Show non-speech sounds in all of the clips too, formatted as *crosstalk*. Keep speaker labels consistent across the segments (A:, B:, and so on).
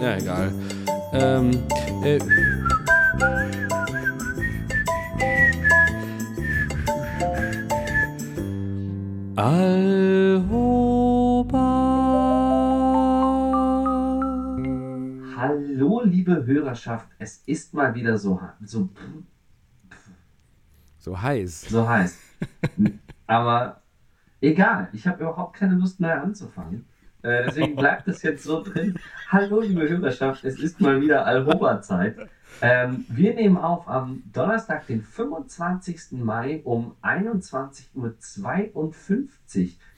A: Ja, egal. Ähm, äh, Alhoba.
B: Hallo, liebe Hörerschaft, es ist mal wieder so, so,
A: So heiß.
B: so heiß. *laughs* Aber egal, ich habe überhaupt keine Lust mehr anzufangen. Äh, deswegen *laughs* bleibt es jetzt so drin. Hallo, liebe Hörerschaft, es ist mal wieder Alhoba-Zeit. Ähm, wir nehmen auf am Donnerstag, den 25. Mai um 21.52 Uhr,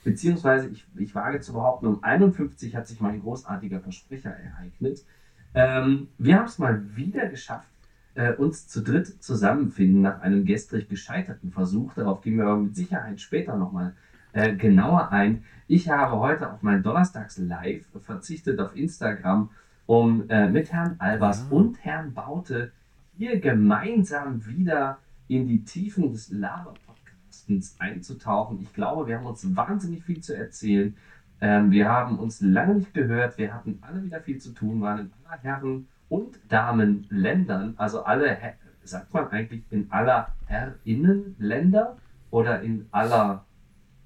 B: beziehungsweise ich, ich wage zu behaupten, um 51 hat sich mein großartiger Versprecher ereignet. Ähm, wir haben es mal wieder geschafft, äh, uns zu dritt zusammenfinden nach einem gestrig gescheiterten Versuch. Darauf gehen wir aber mit Sicherheit später nochmal äh, genauer ein. Ich habe heute auf mein Donnerstags-Live verzichtet auf Instagram, um äh, mit Herrn Albers
A: Ah.
B: und Herrn Baute hier gemeinsam wieder in die Tiefen des Laber-Podcastens einzutauchen. Ich glaube, wir haben uns wahnsinnig viel zu erzählen. Ähm, wir haben uns lange nicht gehört. Wir hatten alle wieder viel zu tun, waren in aller Herren- und Damenländern, also alle, sagt man eigentlich in aller Herrinnenländer oder in aller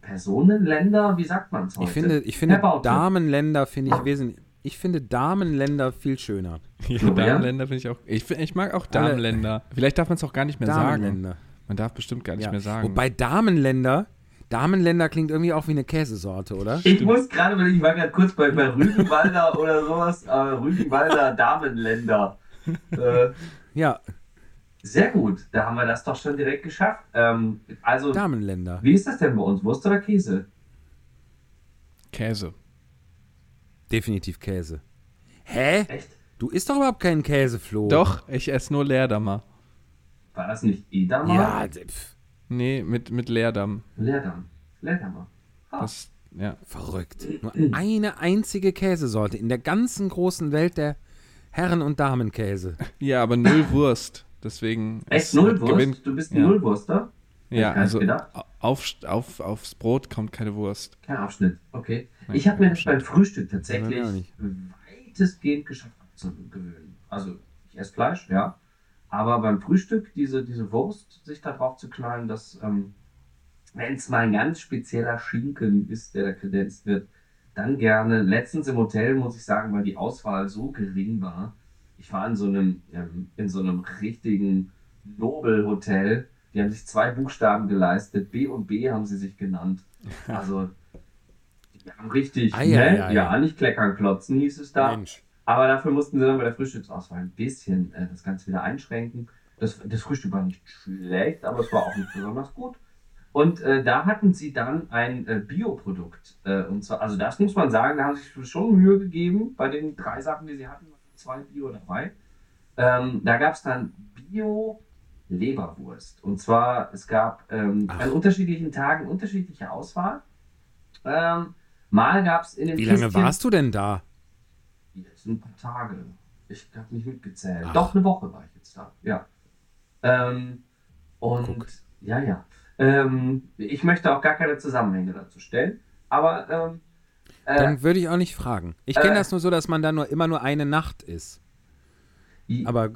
B: Personenländer? Wie sagt man es heute?
A: Ich finde, ich finde. Damenländer finde ich wesentlich. Ich finde Damenländer viel schöner. *laughs*
C: Ja? Damenländer finde ich auch. Ich, find- ich mag auch Damenländer. Vielleicht darf man es auch gar nicht mehr sagen. Man darf bestimmt gar nicht
A: Ja.
C: mehr sagen.
A: Wobei Damenländer, Damenländer klingt irgendwie auch wie eine Käsesorte, oder?
B: Ich muss gerade, weil ich war gerade kurz bei, bei Rügenwalder *laughs* oder sowas, äh, Rügenwalder Damenländer. Äh,
A: Ja,
B: sehr gut, da haben wir das doch schon direkt geschafft. Ähm, also,
A: Damenländer.
B: wie ist das denn bei uns? Wurst oder Käse?
C: Käse.
A: Definitiv Käse. Hä?
B: Echt?
A: Du isst doch überhaupt keinen Käse, Flo.
C: Doch, ich esse nur Leerdammer.
B: War das nicht Edamer?
A: Ja, d- pf,
C: Nee, mit, mit Leerdamm.
B: Leerdam. Leerdammer. Ah.
C: Das, ja.
A: verrückt. Nur eine einzige Käsesorte in der ganzen großen Welt der Herren- und Damenkäse. *laughs*
C: ja, aber null Wurst. Deswegen.
B: Echt
C: es
B: Nullwurst?
C: gewinnt-
B: Du bist ein
C: ja.
B: Nullwurster?
C: Ja, also auf, auf, aufs Brot kommt keine Wurst.
B: Kein Abschnitt, okay.
C: Nein,
B: ich habe mir das beim Frühstück tatsächlich weitestgehend geschafft abzugewöhnen. Also, ich esse Fleisch, ja. Aber beim Frühstück diese, diese Wurst sich da drauf zu knallen, dass, ähm, wenn es mal ein ganz spezieller Schinken ist, der da kredenzt wird, dann gerne. Letztens im Hotel, muss ich sagen, weil die Auswahl so gering war. Ich war in so einem, ähm, in so einem richtigen Nobelhotel. Die haben sich zwei Buchstaben geleistet. B und B haben sie sich genannt. *laughs* Also, die haben richtig,
A: Ei, ei,
B: ne?
A: ei.
B: ja, nicht kleckern, klotzen hieß es da.
A: Mensch.
B: Aber dafür mussten sie dann bei der Frühstücksauswahl ein bisschen äh, das Ganze wieder einschränken. Das, das Frühstück war nicht schlecht, aber es war auch nicht besonders gut. Und äh, da hatten sie dann ein äh, Bioprodukt. Äh, und zwar, also das muss man sagen, da haben sie sich schon Mühe gegeben bei den drei Sachen, die sie hatten, zwei Bio dabei. Ähm, da gab es dann Bio-Leberwurst. Und zwar, es gab ähm, an unterschiedlichen Tagen unterschiedliche Auswahl. Ähm, mal gab es in dem
A: Wie lange
B: Kistchen-
A: warst du denn da?
B: Jetzt ein paar Tage. Ich habe nicht mitgezählt.
A: Ach.
B: Doch, eine Woche war ich jetzt da. Ja. Ähm, und
A: Guck.
B: ja, ja. Ähm, ich möchte auch gar keine Zusammenhänge dazu stellen. Aber ähm, äh,
A: Dann würde ich auch nicht fragen. Ich kenne
B: äh,
A: das nur so, dass man da nur immer nur eine Nacht ist. Aber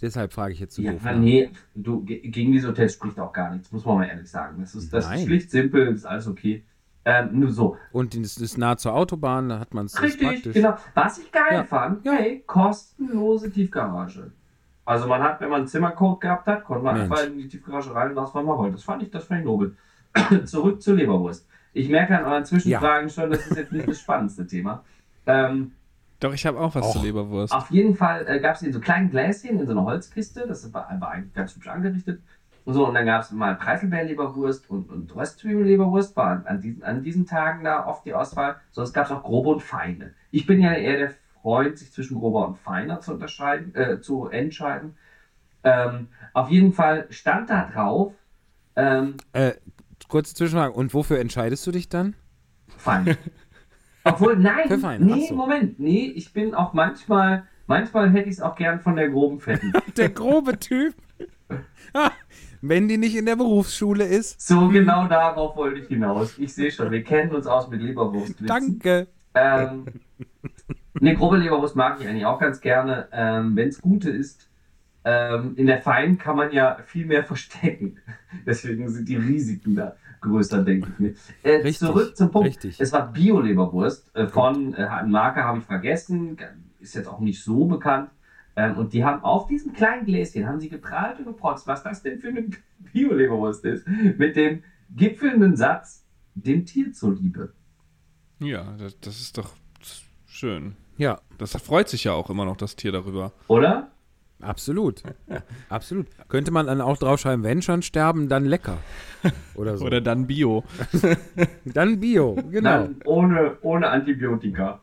A: deshalb frage ich jetzt so
B: ja,
A: doof. nach.
B: nee, du, ge- gegen diese Hotels spricht auch gar nichts, muss man mal ehrlich sagen. Das ist, das ist
A: Nein.
B: schlicht simpel, ist alles okay. Ähm, nur so.
A: Und es ist nah zur Autobahn, da hat man es
B: Richtig,
A: praktisch.
B: genau. Was ich geil
A: Ja.
B: fand,
A: Ja.
B: hey, kostenlose Tiefgarage. Also man hat, wenn man einen Zimmercode gehabt hat, konnte man
A: Mensch.
B: einfach in die Tiefgarage rein und das, was man wollte. Das fand ich, das fand ich nobel. *coughs* Zurück zur Leberwurst. Ich merke an euren Zwischenfragen schon, das ist jetzt nicht das spannendste Thema. Ähm,
C: Doch, ich habe auch was
A: Och.
C: zur Leberwurst.
B: auf jeden Fall äh, gab es in so kleinen Gläschen, in so einer Holzkiste, das war, war eigentlich ganz hübsch angerichtet. Und so, und dann gab es mal Preiselbeerleberwurst und, und Röstzwiebelleberwurst, war an, diesen, an diesen Tagen da oft die Auswahl. Sonst gab es auch grobe und feine. Ich bin ja eher der Freund, sich zwischen grober und feiner zu unterscheiden, äh, zu entscheiden. Ähm, auf jeden Fall stand da drauf, ähm,
A: Äh, kurze Zwischenfrage. Und wofür entscheidest du dich dann?
B: fein. *laughs* Obwohl, nein,
A: Für fein,
B: nee,
A: so.
B: Moment, nee, ich bin auch manchmal, manchmal hätte ich es auch gern von der groben Fetten. *laughs*
A: Der grobe Typ. *laughs* Wenn die nicht in der Berufsschule ist.
B: So genau darauf wollte ich hinaus. Ich sehe schon, wir kennen uns aus mit Leberwurst.
A: Danke.
B: Ähm, eine grobe Leberwurst mag ich eigentlich auch ganz gerne. Ähm, Wenn es gute ist, ähm, in der Fein kann man ja viel mehr *laughs* verstecken. Deswegen sind die Risiken da größer, denke ich mir. Äh,
A: Richtig,
B: zurück zum Punkt.
A: richtig.
B: Es war Bio-Leberwurst äh, von, äh, Marke habe ich vergessen, ist jetzt auch nicht so bekannt. Ähm, und die haben auf diesem kleinen Gläschen, haben sie geprahlt und geprotzt, was das denn für eine Bio-Leberwurst ist, mit dem gipfelnden Satz, dem Tier zuliebe.
C: Ja, das, das ist doch schön.
A: Ja,
C: Das freut sich ja auch immer noch das Tier darüber.
B: Oder?
A: absolut. *laughs* Absolut. Könnte man dann auch draufschreiben, wenn schon sterben, dann lecker. Oder so. *laughs*
C: Oder dann Bio. *laughs*
A: dann Bio, genau.
B: Dann ohne, ohne Antibiotika.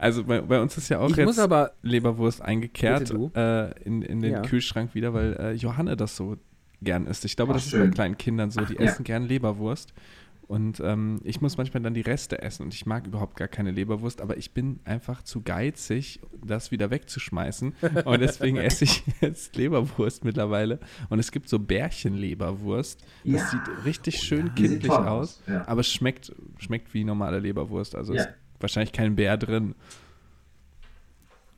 C: Also bei, bei uns ist ja auch
A: Ich
C: jetzt
A: muss aber,
C: Leberwurst eingekehrt äh, in, in den
A: Ja.
C: Kühlschrank wieder, weil äh, Johanne das so gern isst. Ich glaube,
B: Ach,
C: das ist
B: schön.
C: bei kleinen Kindern so, die
B: ja.
C: essen gern Leberwurst. Und ähm, ich muss manchmal dann die Reste essen und ich mag überhaupt gar keine Leberwurst, aber ich bin einfach zu geizig, das wieder wegzuschmeißen. Und deswegen *laughs* esse ich jetzt Leberwurst mittlerweile. Und es gibt so Bärchenleberwurst. Das
B: Ja.
C: sieht richtig schön
B: Die sieht
C: kindlich aus,
B: ja.
C: aber es schmeckt, schmeckt wie normale Leberwurst. Also
B: Ja.
C: ist wahrscheinlich kein Bär drin.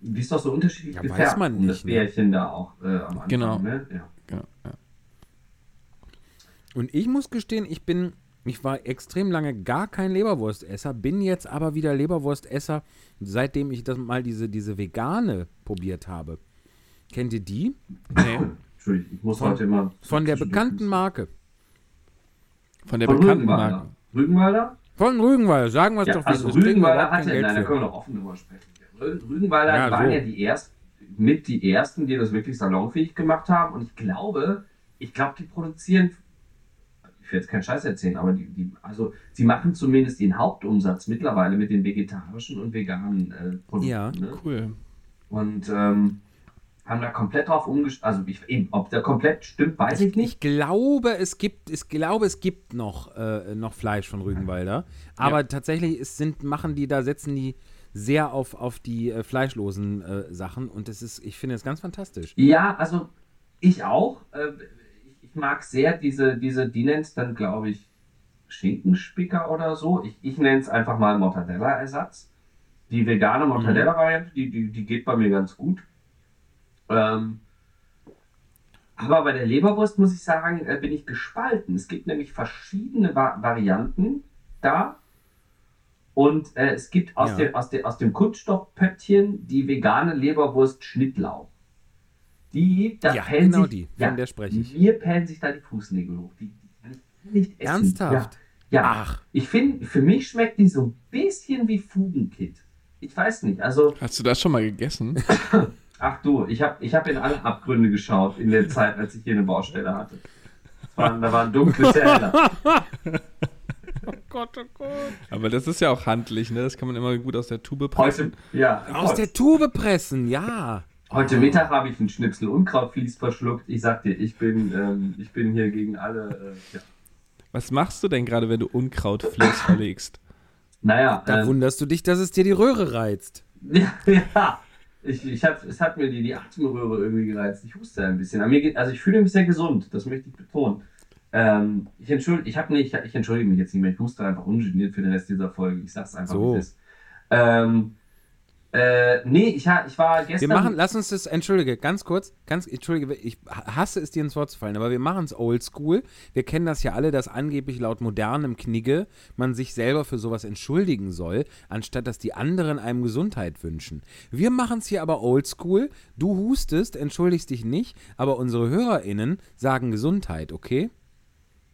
B: Die ist doch so unterschiedlich
A: Ja,
B: gefärbt.
A: weiß man
B: um das
A: nicht, ne?
B: Bärchen da auch äh, am Anfang.
C: Genau.
B: Ne? Ja.
C: Genau, ja.
A: und ich muss gestehen, ich bin, ich war extrem lange gar kein Leberwurstesser, bin jetzt aber wieder Leberwurstesser, seitdem ich das mal diese, diese vegane probiert habe. Kennt ihr die?
C: Nee,
B: Entschuldigung, ich muss
A: Von-
B: heute immer.
A: Von der bekannten Marke.
C: von der
B: Von
C: bekannten
B: Rügenwalder.
C: Marke.
B: Rügenwalder?
A: Von Rügenwalder, sagen wir es
B: Ja,
A: doch,
B: also Rügenwalder hatte, nein, da können wir noch offen drüber sprechen. Rü- Rügenwalder
A: Ja,
B: waren
A: so.
B: ja die ersten, mit die ersten, die das wirklich salonfähig gemacht haben. Und ich glaube, ich glaube, die produzieren, ich will jetzt keinen Scheiß erzählen, aber die, die, also sie machen zumindest den Hauptumsatz mittlerweile mit den vegetarischen und veganen äh, Produkten.
A: Ja.
B: Ne?
C: Cool.
B: Und ähm, haben da komplett drauf umgestellt. Also ich, eben, ob der komplett stimmt, weiß ich nicht.
A: Ich glaube, es gibt, ich glaube, es gibt noch, äh, noch Fleisch von Rügenwalder. Aber tatsächlich ist, sind, machen die da, setzen die sehr auf, auf die äh, fleischlosen äh, Sachen und das ist, ich finde es ganz fantastisch.
B: Ja, also ich auch. Ich, ich mag sehr diese, diese die nennt es dann, glaube ich, Schinkenspicker oder so. Ich, ich nenne es einfach mal Mortadella-Ersatz. Die vegane Mortadella-Variante, die, die, die geht bei mir ganz gut. Ähm, aber bei der Leberwurst muss ich sagen, äh, bin ich gespalten. Es gibt nämlich verschiedene Va Varianten da. Und äh, es gibt aus,
A: Ja.
B: dem, aus, dem, aus dem Kunststoffpöttchen die vegane Leberwurst Schnittlauch. Die, da
A: Ja,
B: pellen
A: genau
B: sich,
A: die, von der spreche ich.
B: Mir pellen sich da die Fußnägel hoch. Die, die nicht essen.
A: Ernsthaft?
B: Ja, ja.
A: Ach.
B: ich finde, für mich schmeckt die so ein bisschen wie Fugenkit. Ich weiß nicht, also,
C: Hast du das schon mal gegessen? *laughs*
B: ach du, ich habe ich hab in alle Abgründe geschaut in der Zeit, als ich hier eine Baustelle hatte. Waren, da waren dunkle Teller. *laughs*
A: Gott, oh Gott.
C: Aber das ist ja auch handlich, ne? Das kann man immer gut aus der Tube
B: Heute,
C: pressen.
B: ja,
A: Aus der Tube pressen, ja.
B: heute Mittag habe ich einen Schnipsel Unkrautvlies verschluckt. Ich sag dir, ich bin, ähm, ich bin hier gegen alle. Äh, ja.
C: Was machst du denn gerade, wenn du Unkrautvlies *laughs* verlegst?
B: Naja,
A: Da
B: ähm,
A: wunderst du dich, dass es dir die Röhre reizt. *laughs*
B: Ja, ja. Ich, ich hab, es hat mir die, die Atemröhre irgendwie gereizt. Ich huste ein bisschen. Aber mir geht, also ich fühle mich sehr gesund, das möchte ich betonen. Ähm, ich entschuldige, ich habe nicht, ich entschuldige mich jetzt nicht mehr. Ich huste einfach ungeniert für den Rest dieser Folge. Ich sag's einfach,
A: So.
B: wie es ist. Ähm, äh, nee, ich, ha- ich war gestern.
A: Wir machen, lass uns das, entschuldige, ganz kurz, ganz, entschuldige, ich hasse es, dir ins Wort zu fallen, aber wir machen es oldschool. Wir kennen das ja alle, dass angeblich laut modernem Knigge man sich selber für sowas entschuldigen soll, anstatt dass die anderen einem Gesundheit wünschen. Wir machen es hier aber oldschool. Du hustest, entschuldigst dich nicht, aber unsere HörerInnen sagen Gesundheit, okay?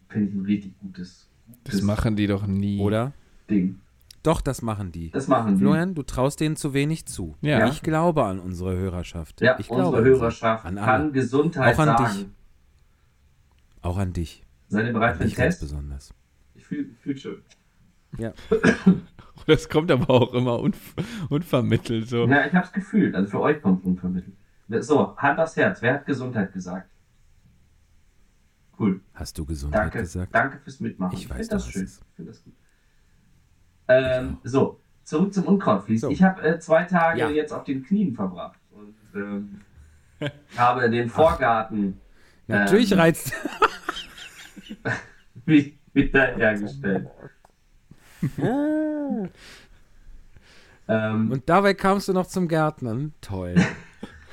B: Finde ich ein richtig gutes,
C: Das machen die doch nie.
A: Oder?
B: Ding.
A: Doch, das machen die.
B: Das machen die.
A: Florian, du traust denen zu wenig zu.
C: Ja.
A: Ich glaube an unsere Hörerschaft.
B: Ja,
A: ich
B: unsere. Hörerschaft
A: An alle.
B: kann Gesundheit
A: Auch an
B: sagen.
A: dich. Auch an dich.
B: Seid ihr bereit für den Test?
A: besonders.
B: Ich fühle fühl schön.
A: Ja. *laughs*
C: Das kommt aber auch immer unv unvermittelt so.
B: Ja, ich habe es gefühlt. Also für euch kommt es unvermittelt. So, Hand aufs Herz. Wer hat Gesundheit gesagt? Cool.
A: Hast du Gesundheit
B: Danke,
A: gesagt?
B: danke fürs Mitmachen.
A: Ich weiß
B: finde das schön. Ich finde das gut. Ähm, so, zurück zum Unkrautvlies.
A: So.
B: Ich habe äh, zwei Tage
A: Ja.
B: jetzt auf den Knien verbracht und ähm, habe den Vorgarten
A: Natürlich
B: Ähm.
A: reizt. *laughs*
B: Wie wiederhergestellt. *laughs* ähm,
A: Und dabei kamst du noch zum Gärtnern. Toll.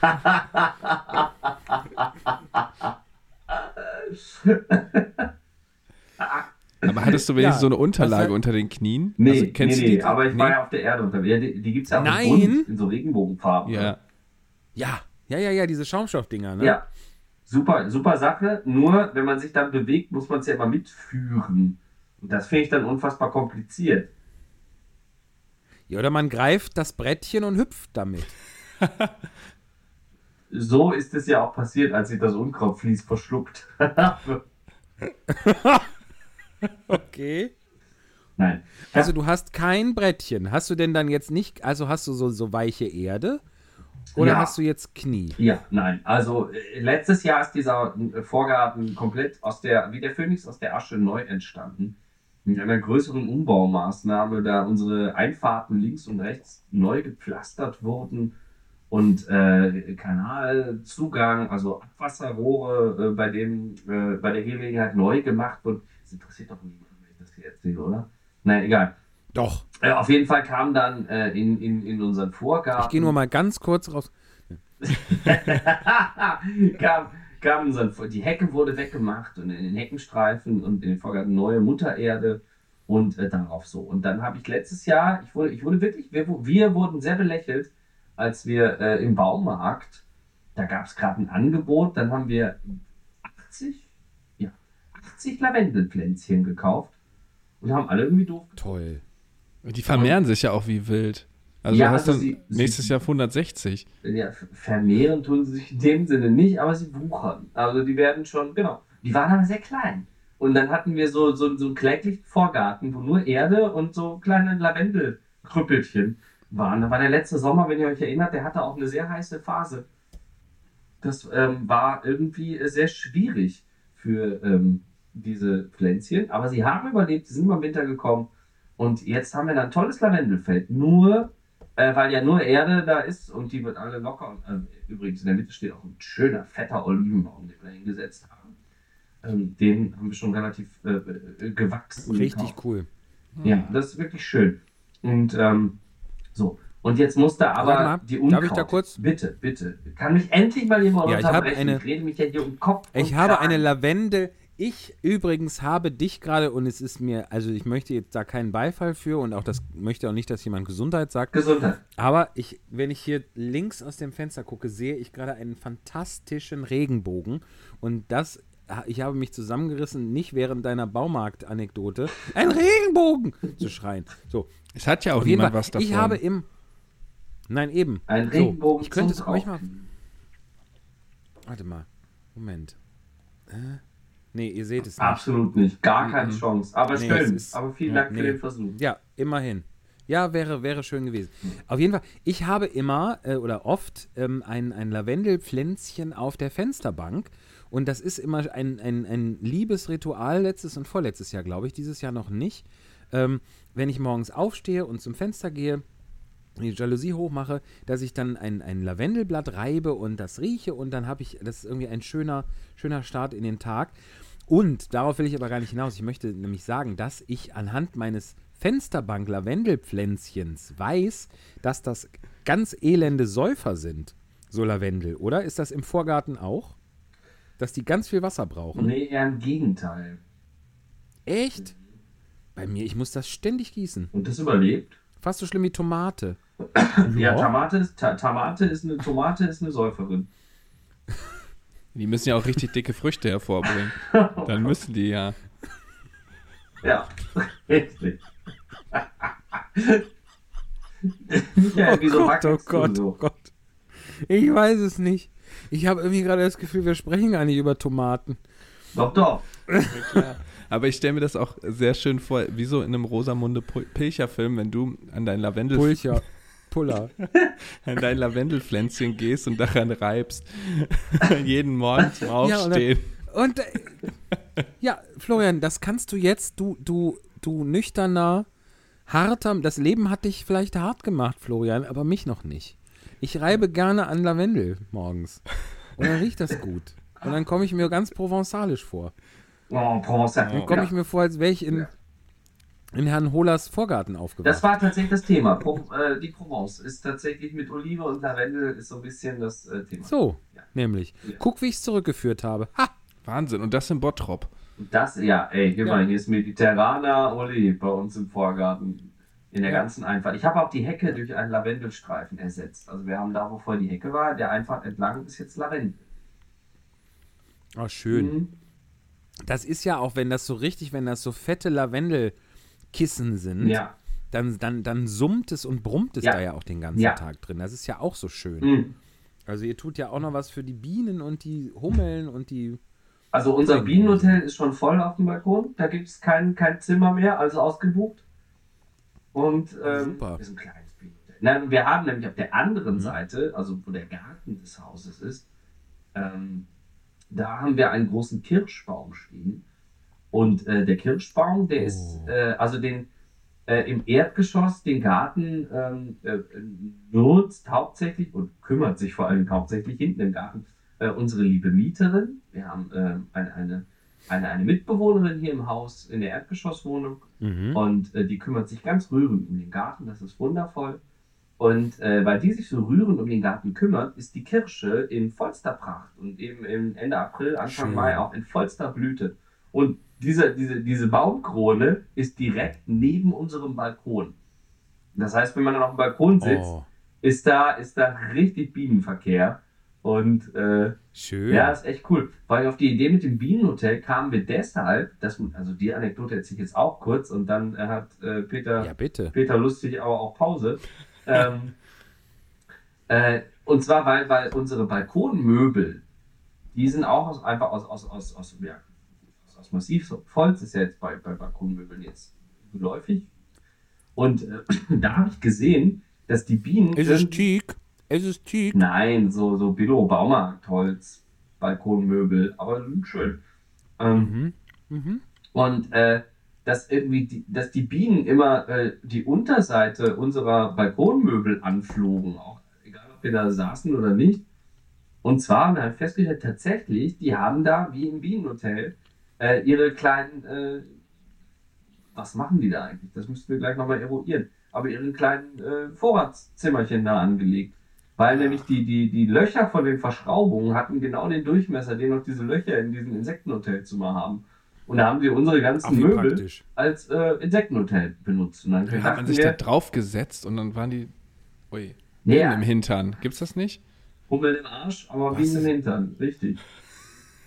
A: *laughs*
C: Aber hattest du *laughs* wenigstens
A: Ja,
C: so eine Unterlage unter den Knien?
B: nee,
C: also, kennst
B: nee,
C: du
B: nee,
C: die?
B: aber ich
C: Nee?
B: war ja auf der Erde unterwegs. Ja, die die gibt es ja auch
A: Nein.
B: in, so Regenbogenfarben.
C: Ja.
A: Ja, ja, ja, ja, diese Schaumstoffdinger, ne?
B: Ja, super, super Sache. Nur, wenn man sich dann bewegt, muss man es ja immer mitführen. Und das finde ich dann unfassbar kompliziert.
A: Ja, oder man greift das Brettchen und hüpft damit. *laughs*
B: So ist es ja auch passiert, als ich das Unkrautflies verschluckt *laughs* habe. *laughs*
A: Okay.
B: Nein.
A: Also du hast kein Brettchen. Hast du denn dann jetzt nicht, also hast du so, so weiche Erde? Oder
B: Ja.
A: hast du jetzt Knie?
B: Ja, nein. Also äh, letztes Jahr ist dieser äh, Vorgarten komplett aus der, wie der Phönix aus der Asche neu entstanden. Mit einer größeren Umbaumaßnahme, da unsere Einfahrten links und rechts neu gepflastert wurden und äh, Kanalzugang, also Abwasserrohre, äh, bei dem äh, bei der Gelegenheit neu gemacht wurden. Interessiert doch niemanden, wenn ich das hier erzähle, oder? Nein, egal.
A: Doch.
B: Äh, auf jeden Fall kam dann äh, in, in, in unseren Vorgarten.
A: Ich gehe nur mal ganz kurz raus. *laughs*
B: kam, kam unser, die Hecke wurde weggemacht und in den Heckenstreifen und in den Vorgarten neue Muttererde und äh, darauf so. Und dann habe ich letztes Jahr, ich wurde, ich wurde wirklich, wir, wir wurden sehr belächelt, als wir äh, im Baumarkt, da gab es gerade ein Angebot, dann haben wir 80, ja, 80 Lavendelpflänzchen gekauft und haben alle irgendwie doof
A: Toll.
C: Die vermehren sich ja auch wie wild. Also
B: Ja,
C: du hast
B: also
C: dann
B: sie- sie-
C: nächstes Jahr 160.
B: ja, vermehren tun sie sich in dem Sinne nicht, aber sie wuchern. Also die werden schon, genau. Die waren aber sehr klein. Und dann hatten wir so, so, so einen kläglichen Vorgarten, wo nur Erde und so kleine Lavendelkrüppelchen waren. Da war der letzte Sommer, wenn ihr euch erinnert, der hatte auch eine sehr heiße Phase. Das ähm, war irgendwie sehr schwierig für ähm, diese Pflänzchen. Aber sie haben überlebt, sie sind über den Winter gekommen. Und jetzt haben wir dann ein tolles Lavendelfeld. Nur äh, weil ja nur Erde da ist und die wird alle locker. Und, äh, übrigens, in der Mitte steht auch ein schöner, fetter Olivenbaum, den wir hingesetzt haben. Ähm, den haben wir schon relativ äh, äh, gewachsen.
A: Richtig
B: gekauft.
A: cool.
B: Ja, das ist wirklich schön. Und ähm, so. Und jetzt musste aber
A: mal,
B: die
A: darf
B: Unkraut.
A: ich da kurz-
B: Bitte, bitte. Kann mich endlich mal jemand
A: Ja, ich hab
B: unterbrechen?
A: eine-
B: ich rede mich ja hier um Kopf.
A: Ich habe
B: Kragen.
A: eine Lavendel. Ich übrigens habe dich gerade und es ist mir, also ich möchte jetzt da keinen Beifall für und auch das möchte auch nicht, dass jemand Gesundheit sagt.
B: Gesundheit.
A: Aber ich, wenn ich hier links aus dem Fenster gucke, sehe ich gerade einen fantastischen Regenbogen. Und das, ich habe mich zusammengerissen, nicht während deiner Baumarkt-Anekdote, ein Regenbogen zu schreien. So,
C: Es hat ja auch niemand
A: Fall.
C: was davon.
A: Ich habe im. Nein, eben.
B: Ein
A: So,
B: Regenbogen
A: ich könnte es
B: zum
A: euch mal. Warte mal. Moment. Äh? Nee, ihr seht es nicht.
B: Absolut nicht. Gar keine
A: Mhm.
B: Chance. Aber
A: Nee,
B: schön.
A: ist-
B: Aber vielen
A: ja,
B: Dank für
A: nee.
B: den Versuch.
A: Ja, immerhin. Ja, wäre, wäre schön gewesen. Auf jeden Fall, ich habe immer äh, oder oft ähm, ein, ein Lavendelpflänzchen auf der Fensterbank. Und das ist immer ein, ein, ein Liebesritual, letztes und vorletztes Jahr, glaube ich, dieses Jahr noch nicht. Ähm, wenn ich morgens aufstehe und zum Fenster gehe, die Jalousie hochmache, dass ich dann ein, ein Lavendelblatt reibe und das rieche und dann habe ich, das ist irgendwie ein schöner, schöner Start in den Tag. Und darauf will ich aber gar nicht hinaus. Ich möchte nämlich sagen, dass ich anhand meines Fensterbank Lavendelpflänzchens weiß, dass das ganz elende Säufer sind, so Lavendel, oder? Ist das im Vorgarten auch? Dass die ganz viel Wasser brauchen?
B: Nee, eher im Gegenteil.
A: Echt? Bei mir, ich muss das ständig gießen.
B: Und das überlebt.
A: Fast so schlimm wie Tomate. *clears throat*
B: Ja, Tomate ist, Ta Tomate ist eine Tomate ist eine Säuferin. *laughs*
C: Die müssen ja auch richtig dicke Früchte hervorbringen. *laughs* Dann müssen die ja.
B: Ja, richtig. *laughs* Wieso
A: oh Gott, oh
B: so?
A: Gott. Ich weiß es nicht. Ich habe irgendwie gerade das Gefühl, wir sprechen gar nicht über Tomaten.
B: Doch, doch.
C: Aber ich stelle mir das auch sehr schön vor, wie so in einem Rosamunde Pilcher-Film, wenn du an dein, Lavendel,
A: Pulcher. Puller. *laughs*
C: an dein Lavendelpflänzchen gehst und daran reibst. *laughs* Jeden Morgen zum
A: Ja, und dann-
C: Aufstehen.
A: Und äh, ja, Florian, das kannst du jetzt, du, du, du nüchterner, harter, das Leben hat dich vielleicht hart gemacht, Florian, aber mich noch nicht. Ich reibe gerne an Lavendel morgens. Und dann riecht das gut. und dann komme ich mir ganz provenzalisch vor.
B: Oh, Provence.
A: Dann komme ich mir vor, als wäre ich in, in Herrn Hohlers Vorgarten
B: Das
A: aufgewacht.
B: war tatsächlich das Thema. Pro, äh, die Provence ist tatsächlich mit Olive und Lavendel ist so ein bisschen das äh, Thema.
A: So,
B: Ja.
A: nämlich.
B: Ja.
A: Guck, wie ich es zurückgeführt habe. Ha!
C: Wahnsinn. Und das in Bottrop.
B: Und Das, ja, ey, hier
A: Ja.
B: mal, hier ist mediterraner Olive bei uns im Vorgarten. In der
A: Ja.
B: ganzen Einfahrt. Ich habe auch die Hecke durch einen Lavendelstreifen ersetzt. Also wir haben da, wo vorher die Hecke war, der Einfahrt entlang ist jetzt Lavendel.
A: Oh, schön.
B: Mhm.
A: Das ist ja auch, wenn das so richtig, wenn das so fette Lavendelkissen sind,
B: Ja.
A: dann, dann, dann summt es und brummt es
B: Ja.
A: da ja auch den ganzen
B: Ja.
A: Tag drin. Das ist ja auch so schön.
B: Mhm.
A: Also ihr tut ja auch noch was für die Bienen und die Hummeln und die.
B: Also unser Bienenhotel ist schon voll auf dem Balkon. Da gibt es kein, kein Zimmer mehr, also ausgebucht. Und ähm,
A: Super.
B: ist ein kleines Bienenhotel. Nein, wir haben nämlich auf der anderen
A: Mhm.
B: Seite, also wo der Garten des Hauses ist, ähm, da haben wir einen großen Kirschbaum stehen. Und äh, der Kirschbaum, der ist,
A: Oh.
B: äh, also den äh, im Erdgeschoss den Garten ähm, äh, nutzt hauptsächlich und kümmert sich vor allem hauptsächlich hinten im Garten äh, unsere liebe Mieterin. Wir haben ähm, eine, eine, eine, eine Mitbewohnerin hier im Haus in der Erdgeschosswohnung
A: Mhm.
B: und äh, die kümmert sich ganz rührend um den Garten. Das ist wundervoll. Und äh, weil die sich so rührend um den Garten kümmert, ist die Kirsche in vollster Pracht und eben im Ende April, Anfang
A: Schön.
B: Mai auch in vollster Blüte. Und diese, diese, diese Baumkrone ist direkt neben unserem Balkon. Das heißt, wenn man dann auf dem Balkon sitzt,
A: Oh,
B: ist, da, ist da richtig Bienenverkehr. Und äh,
A: schön.
B: ja, ist echt cool. Weil auf die Idee mit dem Bienenhotel kamen wir deshalb, dass, also die Anekdote erzähle ich jetzt auch kurz und dann äh, hat äh, Peter,
A: ja.
B: Peter lustig, aber auch Pause. *laughs* ähm, äh, und zwar, weil, weil unsere Balkonmöbel, die sind auch aus, einfach aus, aus, aus, aus, ja, aus, aus Massivholz, ist ja jetzt bei, bei Balkonmöbeln jetzt geläufig. Und äh, *clears throat* da habe ich gesehen, dass die Bienen.
A: Es ist
B: irgendwie-
A: teak. Es ist teak.
B: Nein, so, so Billo Baumarktholz, Balkonmöbel, aber schön. Ähm,
A: Mhm. Mhm.
B: Und äh, dass irgendwie die, dass die Bienen immer äh, die Unterseite unserer Balkonmöbel anflogen, auch egal ob wir da saßen oder nicht. Und zwar haben wir halt festgestellt, tatsächlich, die haben da, wie im Bienenhotel, äh, ihre kleinen, äh, was machen die da eigentlich? Das müssten wir gleich nochmal eruieren. Aber ihre kleinen äh, Vorratszimmerchen da angelegt. Weil nämlich die, die, die Löcher von den Verschraubungen hatten genau den Durchmesser, den auch diese Löcher in diesem Insektenhotelzimmer haben. Und da haben sie unsere ganzen
A: wie
B: Möbel
A: praktisch.
B: als äh, Insektenhotel benutzt. Und dann
C: Hat man sich da
B: wir,
C: drauf gesetzt und dann waren die. Ui.
B: nee,
C: Bienen im Hintern. Gibt's das nicht?
B: Hummel im Arsch, aber
A: Was?
B: Bienen im Hintern. Richtig.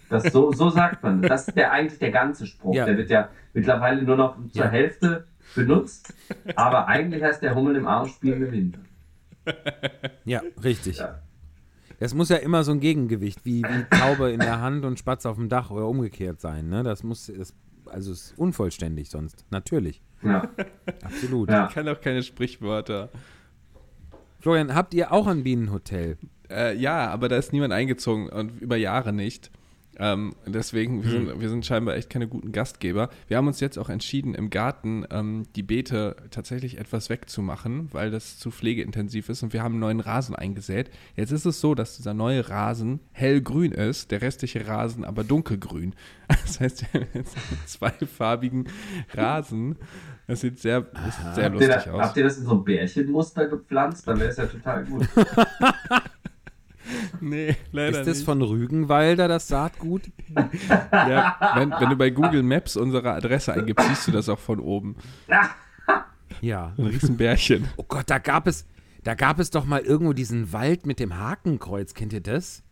B: Das, so, so sagt man. das. Ist der, eigentlich der ganze Spruch.
A: Ja.
B: Der wird ja mittlerweile nur noch zur
A: Ja.
B: Hälfte benutzt. Aber eigentlich heißt der Hummel im Arsch, im Hintern.
A: Ja, richtig.
B: Ja.
A: Das muss ja immer so ein Gegengewicht, wie, wie Taube in der Hand und Spatz auf dem Dach oder umgekehrt sein. Ne? Das muss, das, also es ist unvollständig sonst. Natürlich.
B: Ja.
A: Absolut.
B: Ja.
C: Ich kann auch keine Sprichwörter.
A: Florian, habt ihr auch ein Bienenhotel?
C: Äh, ja, aber da ist niemand eingezogen und über Jahre nicht. Ähm, deswegen, wir, sind, wir sind scheinbar echt keine guten Gastgeber. Wir haben uns jetzt auch entschieden, im Garten ähm, die Beete tatsächlich etwas wegzumachen, weil das zu pflegeintensiv ist und wir haben einen neuen Rasen eingesät. Jetzt ist es so, dass dieser neue Rasen hellgrün ist, der restliche Rasen aber dunkelgrün. *laughs* Das heißt, wir haben jetzt einen zweifarbigen Rasen. Das sieht sehr, das sieht sehr lustig
B: da,
C: aus.
B: habt ihr das in so ein Bärchenmuster gepflanzt? Dann wäre es ja total gut. *laughs*
C: Nee, leider
A: Ist das
C: nicht.
A: von Rügenwalder, das Saatgut?
C: Ja, wenn, wenn du bei Google Maps unsere Adresse eingibst, siehst du das auch von oben.
A: Ja.
C: Ein Riesenbärchen.
A: Oh Gott, da gab es, da gab es doch mal irgendwo diesen Wald mit dem Hakenkreuz. Kennt ihr das?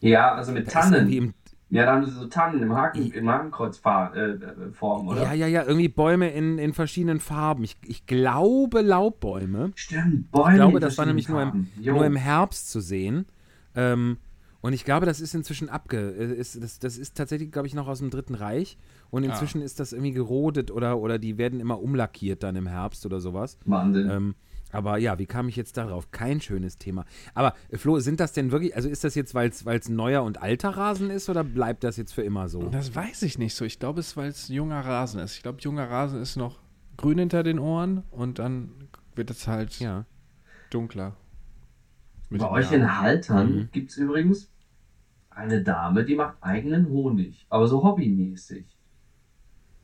B: Ja, also mit
A: Da
B: Tannen.
A: im,
B: Ja, da haben sie so Tannen im, Haken, im Hakenkreuzform, äh, äh, oder?
A: ja, ja, ja, irgendwie Bäume in, in verschiedenen Farben. Ich, ich glaube Laubbäume.
B: Stimmt, Bäume.
A: Ich glaube, das war nämlich nur im.
B: Jo.
A: nur im Herbst zu sehen. Ähm, und ich glaube, das ist inzwischen abge. äh, Ist, das, das ist tatsächlich, glaube ich, noch aus dem Dritten Reich. Und
C: Ah.
A: inzwischen ist das irgendwie gerodet oder, oder die werden immer umlackiert dann im Herbst oder sowas.
B: Wahnsinn.
A: Ähm, aber ja, wie kam ich jetzt darauf? Kein schönes Thema. Aber äh, Flo, sind das denn wirklich, also ist das jetzt, weil es neuer und alter Rasen ist oder bleibt das jetzt für immer so?
C: Das weiß ich nicht so. Ich glaube, es ist, weil es junger Rasen ist. Ich glaube, junger Rasen ist noch grün hinter den Ohren und dann wird es halt
A: Ja.
C: dunkler. Mit
B: Bei euch
C: Jahren.
B: in Haltern
A: Mhm.
B: gibt es übrigens eine Dame, die macht eigenen Honig, aber so hobbymäßig.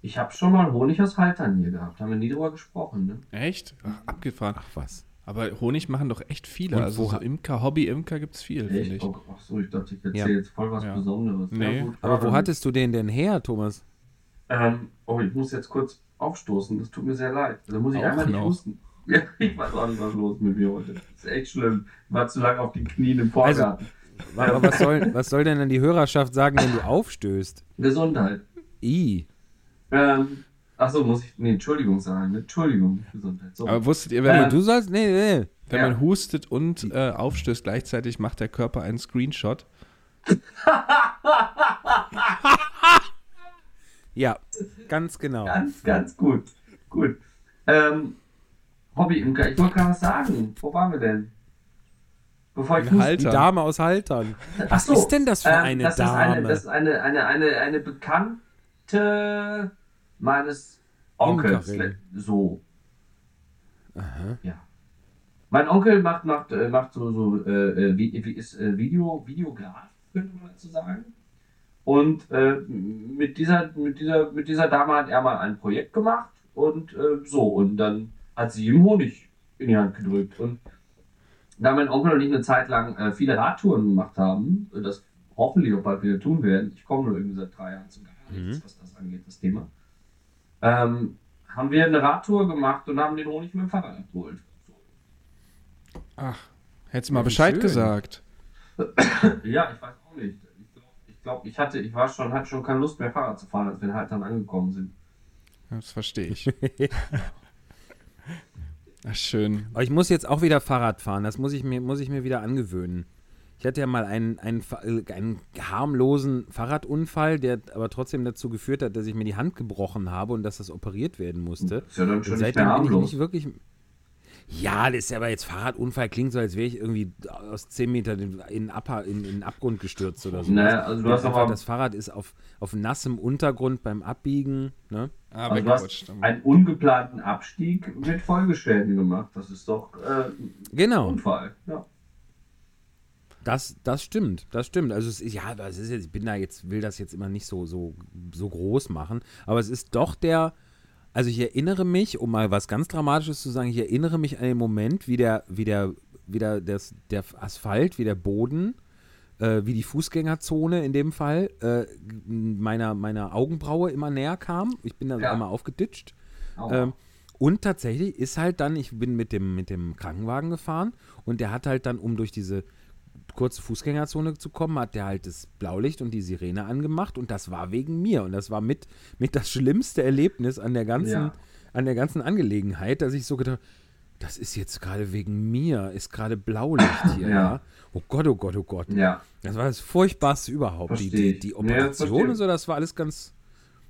B: Ich habe schon mal Honig aus Haltern hier gehabt, haben wir nie drüber gesprochen, ne?
C: Echt? Ach, abgefahren.
A: Ach was.
C: Aber Honig machen doch echt viele.
A: Und
C: also so Imker, Hobby-Imker gibt es viel, finde ich.
B: Oh, ach so, ich dachte, ich erzähle
A: Ja.
B: jetzt voll was
C: Ja.
B: Besonderes.
C: Nee.
B: Ja,
A: Aber wo hattest du den denn her, Thomas?
B: Ähm, oh, ich muss jetzt kurz aufstoßen, das tut mir sehr leid. Da muss ich
C: Auch
B: einmal nicht
C: noch.
B: husten. Ja, *laughs* ich weiß auch nicht, was los mit mir heute. Das ist echt schlimm. Ich war zu lange auf den Knien im Vorgarten.
A: Aber was soll, was soll denn dann die Hörerschaft sagen, wenn du aufstößt?
B: Gesundheit.
A: I.
B: Ähm, achso, muss ich. Nee, Entschuldigung sagen. ne? Entschuldigung, Gesundheit. So.
C: Aber wusstet ihr, wenn, man,
A: Du sollst. Nee, nee.
C: wenn
B: ja.
C: man hustet und äh, aufstößt, gleichzeitig macht der Körper einen Screenshot? *laughs*
A: Ja, ganz genau.
B: Ganz, ganz gut. Gut. Ähm, Hobby-Imker, ich wollte gerade was sagen. Wo waren wir denn? Bevor ich
A: Die. Dame aus Haltern.
B: Ach
A: Was
B: so,
A: ist denn das für
B: ähm,
A: eine
B: das
A: Dame?
B: Ist eine, das ist eine, eine, eine, eine Bekannte meines Onkels.
A: Imkerin.
B: So.
A: Aha.
B: Ja. Mein Onkel macht, macht, äh, macht so, so äh, äh, ist äh, Video, Videograf, könnte man dazu sagen. Und äh, mit, dieser, mit, dieser, mit dieser Dame hat er mal ein Projekt gemacht und äh, so. Und dann hat sie ihm Honig in die Hand gedrückt. Und da mein Onkel und ich eine Zeit lang äh, viele Radtouren gemacht haben, äh, das hoffentlich auch bald wieder tun werden, ich komme nur irgendwie seit drei Jahren zum gar nichts,
A: Mhm.
B: was das angeht, das Thema, ähm, haben wir eine Radtour gemacht und haben den Honig mit dem Fahrrad abgeholt. So.
C: Ach, hättest du mal Bescheid
A: schön.
C: gesagt.
B: Ja, ich weiß auch nicht. Ich glaube, ich, glaub, ich hatte, ich war schon, hatte schon keine Lust mehr Fahrrad zu fahren, als wir halt dann angekommen sind.
C: Das verstehe ich. *laughs* Ach, schön.
A: Aber ich muss jetzt auch wieder Fahrrad fahren. Das muss ich mir, muss ich mir wieder angewöhnen. Ich hatte ja mal einen, einen, äh, einen harmlosen Fahrradunfall, der aber trotzdem dazu geführt hat, dass ich mir die Hand gebrochen habe und dass das operiert werden musste.
B: Ist ja dann schon
A: seitdem
B: mehr
A: bin ich nicht wirklich. Ja, das ist ja aber jetzt Fahrradunfall, klingt so, als wäre ich irgendwie aus 10 Metern in, in, in, in den Abgrund gestürzt oder so.
B: Naja, also du hast
A: das Fahrrad ist auf, auf nassem Untergrund beim Abbiegen. Ne?
C: Ah,
B: also du hast einen ungeplanten Abstieg mit Folgeschäden gemacht. Das ist doch äh, ein
A: Genau.
B: Unfall. Ja.
A: Das, das stimmt, das stimmt. Also es ist, ja, es ist jetzt, ich bin da jetzt, will das jetzt immer nicht so, so, so groß machen, aber es ist doch der, also ich erinnere mich, um mal was ganz Dramatisches zu sagen, ich erinnere mich an den Moment, wie der, wie der, wie der, das, der Asphalt, wie der Boden, äh, wie die Fußgängerzone in dem Fall, äh, meiner, meiner Augenbraue immer näher kam. Ich bin da
B: Ja.
A: einmal aufgeditscht. Ähm, und tatsächlich ist halt dann, ich bin mit dem, mit dem Krankenwagen gefahren und der hat halt dann, um durch diese kurze Fußgängerzone zu kommen, hat der halt das Blaulicht und die Sirene angemacht und das war wegen mir und das war mit, mit das schlimmste Erlebnis an der ganzen,
B: Ja.
A: an der ganzen Angelegenheit, dass ich so gedacht das ist jetzt gerade wegen mir, ist gerade Blaulicht hier, *clears throat*
B: Ja.
A: ja. Oh Gott, oh Gott, oh Gott.
B: ja.
A: Das war das Furchtbarste überhaupt. Die, die, die Operation
B: versteh
A: und so, das war alles ganz,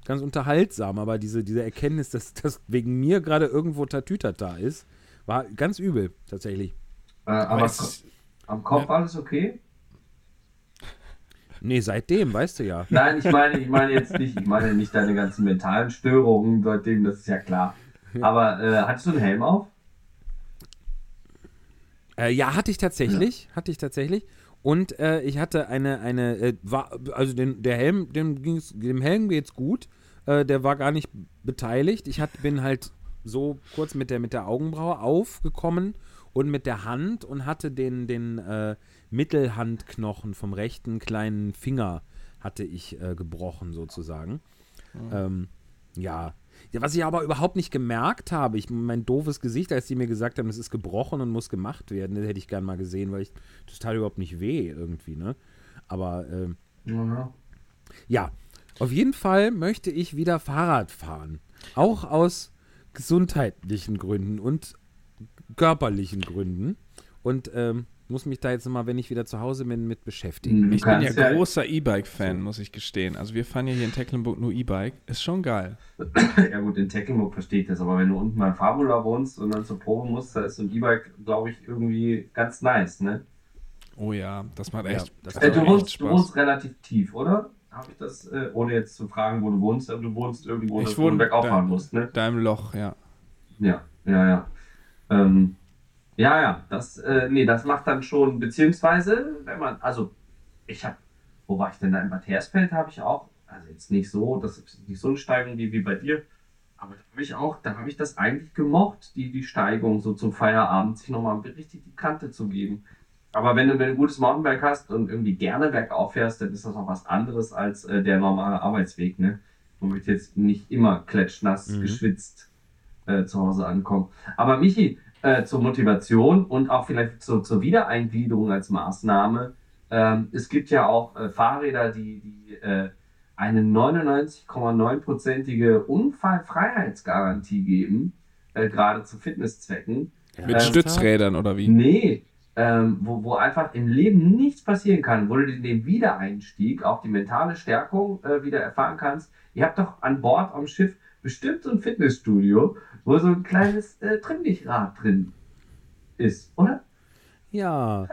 A: ganz unterhaltsam, aber diese, diese Erkenntnis, dass das wegen mir gerade irgendwo Tatütata ist, war ganz übel, tatsächlich.
B: Äh, aber
C: es
B: am Kopf alles okay?
A: Nee, seitdem, weißt du ja. *laughs*
B: Nein, ich meine, ich meine jetzt nicht, ich meine nicht deine ganzen mentalen Störungen seitdem, das ist ja klar. Aber äh, hattest du einen Helm auf?
A: Äh, ja, hatte ich tatsächlich, hatte ich tatsächlich. Und äh, ich hatte eine, eine, äh, war, also den, der Helm, dem, ging's, dem Helm geht's gut. Äh, der war gar nicht beteiligt. Ich hat, bin halt so kurz mit der, mit der Augenbraue aufgekommen und mit der Hand und hatte den, den äh, Mittelhandknochen vom rechten kleinen Finger hatte ich äh, gebrochen sozusagen. Ähm, ja. Ja. Was ich aber überhaupt nicht gemerkt habe, ich, mein doofes Gesicht, als die mir gesagt haben, es ist gebrochen und muss gemacht werden, das hätte ich gern mal gesehen, weil ich, das tat überhaupt nicht weh irgendwie, ne? Aber ähm,
B: Ja.
A: ja, auf jeden Fall möchte ich wieder Fahrrad fahren. Auch aus gesundheitlichen Gründen und körperlichen Gründen. Und ähm, muss mich da jetzt nochmal, wenn ich wieder zu Hause bin, mit beschäftigen.
B: Du
C: Ich bin ja
B: ja-
C: großer E-Bike-Fan, muss ich gestehen. Also wir fahren ja hier in Tecklenburg nur E-Bike. Ist schon geil. *clears throat*
B: Ja gut, in Tecklenburg verstehe ich das, aber wenn du unten mal Fabula wohnst und dann zur Probe musst, da ist so ein E-Bike, glaube ich, irgendwie ganz nice, ne?
C: Oh ja, das macht echt,
A: das
C: das
B: Äh,
C: macht
B: du,
C: echt
B: wohnst, du
C: Spaß.
B: wohnst relativ tief, oder? Habe ich das, äh, ohne jetzt zu fragen, wo du wohnst, aber du wohnst irgendwo,
C: Ich
B: dass du
C: wohne
B: bergauf
C: da-
B: fahren musst, ne?
C: Da im Loch, ja.
B: Ja, ja, ja. Ähm, ja, ja, das, äh, nee, das macht dann schon, beziehungsweise, wenn man, also, ich habe, wo war ich denn da? In Bad Hersfeld habe ich auch, also jetzt nicht so, das ist nicht so eine Steigung wie, wie bei dir, aber da habe ich auch, da habe ich das eigentlich gemocht, die, die Steigung so zum Feierabend, sich nochmal richtig die Kante zu geben. Aber wenn du, wenn du ein gutes Mountainbike hast und irgendwie gerne bergauf fährst, dann ist das auch was anderes als äh, der normale Arbeitsweg, ne? Womit jetzt nicht immer klatschnass
A: Mhm.
B: geschwitzt äh, zu Hause ankommen. Aber Michi, äh, zur Motivation und auch vielleicht zur, zur Wiedereingliederung als Maßnahme. Ähm, es gibt ja auch äh, Fahrräder, die, die äh, eine 99,9%ige Unfallfreiheitsgarantie geben, äh, gerade zu Fitnesszwecken.
C: Mit
B: Ähm,
C: Stützrädern oder wie?
B: Nee, ähm, wo, wo einfach im Leben nichts passieren kann, wo du den, den Wiedereinstieg, auch die mentale Stärkung äh, wieder erfahren kannst. Ihr habt doch an Bord am Schiff bestimmt so ein Fitnessstudio, wo so ein kleines äh, Trimmdichrad drin ist, oder?
A: Ja.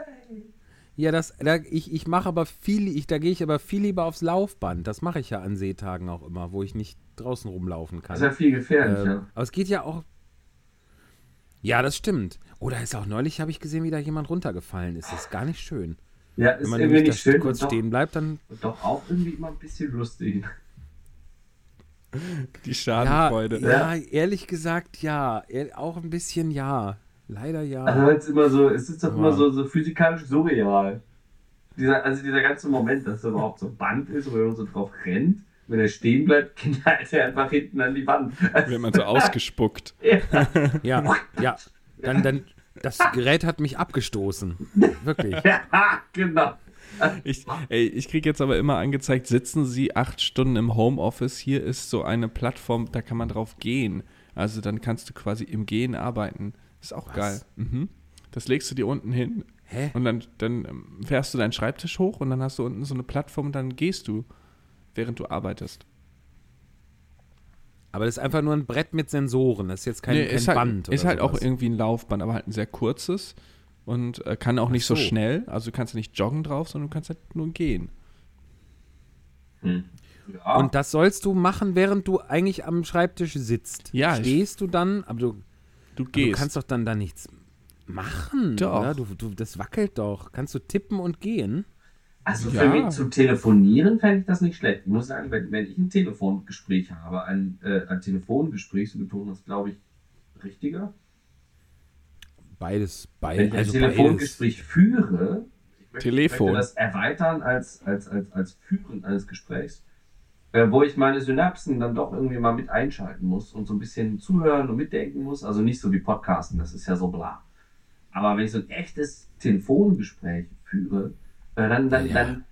A: Ja, das, da, ich, ich mache aber viel, ich, da gehe ich aber viel lieber aufs Laufband. Das mache ich ja an Seetagen auch immer, wo ich nicht draußen rumlaufen kann.
B: Das ist ja viel gefährlicher.
A: Ähm, aber es geht ja auch. Ja, das stimmt. Oder ist auch neulich, habe ich gesehen, wie da jemand runtergefallen ist. Das ist gar nicht schön.
B: ja,
A: Wenn
B: ist
A: man
B: irgendwie nicht schön
A: kurz
B: doch,
A: stehen bleibt, dann.
B: und doch auch irgendwie immer ein bisschen lustig. *laughs*
C: Die
A: Ja,
C: Schadenfreude.
A: ja, ehrlich gesagt, ja. Auch ein bisschen ja. Leider ja.
B: Also es immer so, es ist doch immer
A: Ja.
B: so, so physikalisch surreal. Dieser, also dieser ganze Moment, dass da überhaupt so ein Band ist, wo man so drauf rennt, wenn er stehen bleibt, *laughs* knallt er einfach hinten an die Wand. Also,
C: Wird man so ausgespuckt. *laughs*
B: ja.
A: Ja, ja. Dann, dann, das Gerät hat mich abgestoßen. Wirklich.
B: ja, genau.
C: Ich, ey, ich kriege jetzt aber immer angezeigt, sitzen Sie acht Stunden im Homeoffice. Hier ist so eine Plattform, da kann man drauf gehen. Also dann kannst du quasi im Gehen arbeiten. Ist auch
A: Was?
C: geil. Mhm. Das legst du dir unten hin
A: Hä?
C: und dann, dann ähm, fährst du deinen Schreibtisch hoch und dann hast du unten so eine Plattform und dann gehst du, während du arbeitest.
A: Aber das ist einfach nur ein Brett mit Sensoren. Das ist jetzt kein,
C: Nee,
A: kein
C: ist halt,
A: Band.
C: ist
A: oder
C: halt auch
A: sowas.
C: irgendwie ein Laufband, aber halt ein sehr kurzes und äh, kann auch
A: Ach
C: nicht so.
A: so.
C: schnell. Also du kannst nicht joggen drauf, sondern du kannst halt nur gehen.
B: Hm. Ja.
A: Und das sollst du machen, während du eigentlich am Schreibtisch sitzt.
C: Ja, ich-
A: Stehst du dann, aber du,
C: Du
A: aber du
C: gehst.
A: kannst doch dann da nichts machen.
C: Doch.
A: Oder? Du, du, das wackelt doch. Kannst du tippen und gehen?
B: also
C: Ja.
B: für mich zu telefonieren fände ich das nicht schlecht. Ich muss sagen, wenn, wenn ich ein Telefongespräch habe, ein, äh, ein Telefongespräch, so betonen das, glaube ich, richtiger.
A: Beides,
B: Wenn
A: beides.
B: ich ein
A: Also beides.
B: Telefongespräch führe, ich möchte,
C: Telefon.
B: Ich möchte das erweitern als, als, als, als Führen eines Gesprächs, äh, wo ich meine Synapsen dann doch irgendwie mal mit einschalten muss und so ein bisschen zuhören und mitdenken muss. Also nicht so wie Podcasten, das ist ja so bla. Aber wenn ich so ein echtes Telefongespräch führe, äh, dann, dann,
A: Ja.
B: dann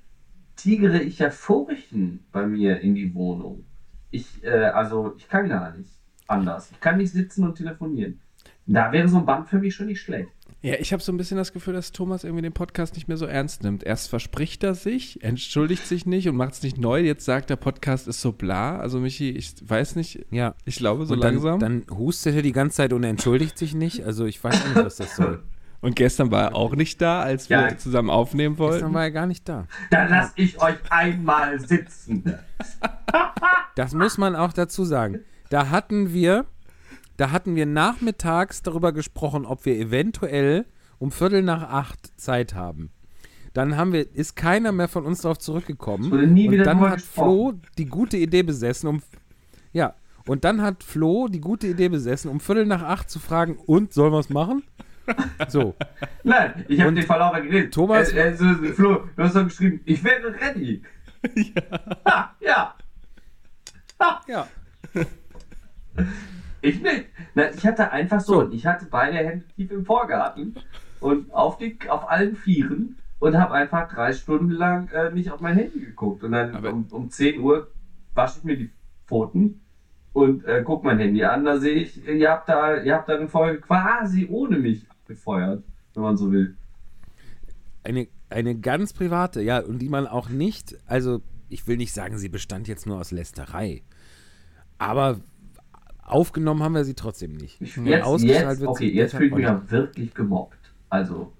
B: tigere ich ja Furchen bei mir in die Wohnung. Ich, äh, also ich kann gar nicht anders. Ich kann nicht sitzen und telefonieren. Da wäre so ein Band für mich schon nicht schlecht.
C: Ja, ich habe so ein bisschen das Gefühl, dass Thomas irgendwie den Podcast nicht mehr so ernst nimmt. Erst verspricht er sich, entschuldigt sich nicht und macht es nicht neu. Jetzt sagt der Podcast ist so bla. Also Michi, ich weiß nicht,
A: Ja.
C: ich glaube so
A: und dann,
C: langsam.
A: dann hustet er die ganze Zeit und entschuldigt sich nicht. Also ich weiß auch nicht, was das soll. *laughs*
C: und gestern war er auch nicht da, als wir
B: Ja.
C: zusammen aufnehmen
A: Gestern
C: wollten.
A: war er gar nicht da.
B: Dann lass ich euch einmal sitzen.
A: Das muss man auch dazu sagen. Da hatten wir, da hatten wir nachmittags darüber gesprochen, ob wir eventuell um Viertel nach acht Zeit haben. Dann haben wir, ist keiner mehr von uns darauf zurückgekommen. Und dann hat Flo die gute Idee besessen, um ja, und dann hat Flo die gute Idee besessen, um Viertel nach acht zu fragen, und sollen wir es machen? So,
B: Nein, ich habe den Verlaufer geredet.
A: Thomas-
B: Äh, äh, so, Flo, du hast doch geschrieben, ich wäre ready. *laughs* ja. ja.
A: ja. *laughs*
B: Ich nicht. Na, ich hatte einfach so,
A: So.
B: ich hatte beide Hände tief im Vorgarten und auf, die, auf allen Vieren und habe einfach drei Stunden lang äh, nicht auf mein Handy geguckt. Und dann um, um 10 Uhr wasche ich mir die Pfoten und äh, guck mein Handy an. Da sehe ich, ihr habt da, ihr habt da eine Folge quasi ohne mich abgefeuert, wenn man so will.
A: Eine, eine ganz private, ja, und die man auch nicht, also ich will nicht sagen, sie bestand jetzt nur aus Lästerei, aber aufgenommen haben wir sie trotzdem nicht.
B: Ich, jetzt, jetzt,
A: wird
B: okay,
A: sie
B: jetzt fühle ich mich
A: nicht.
B: ja wirklich gemobbt. Also,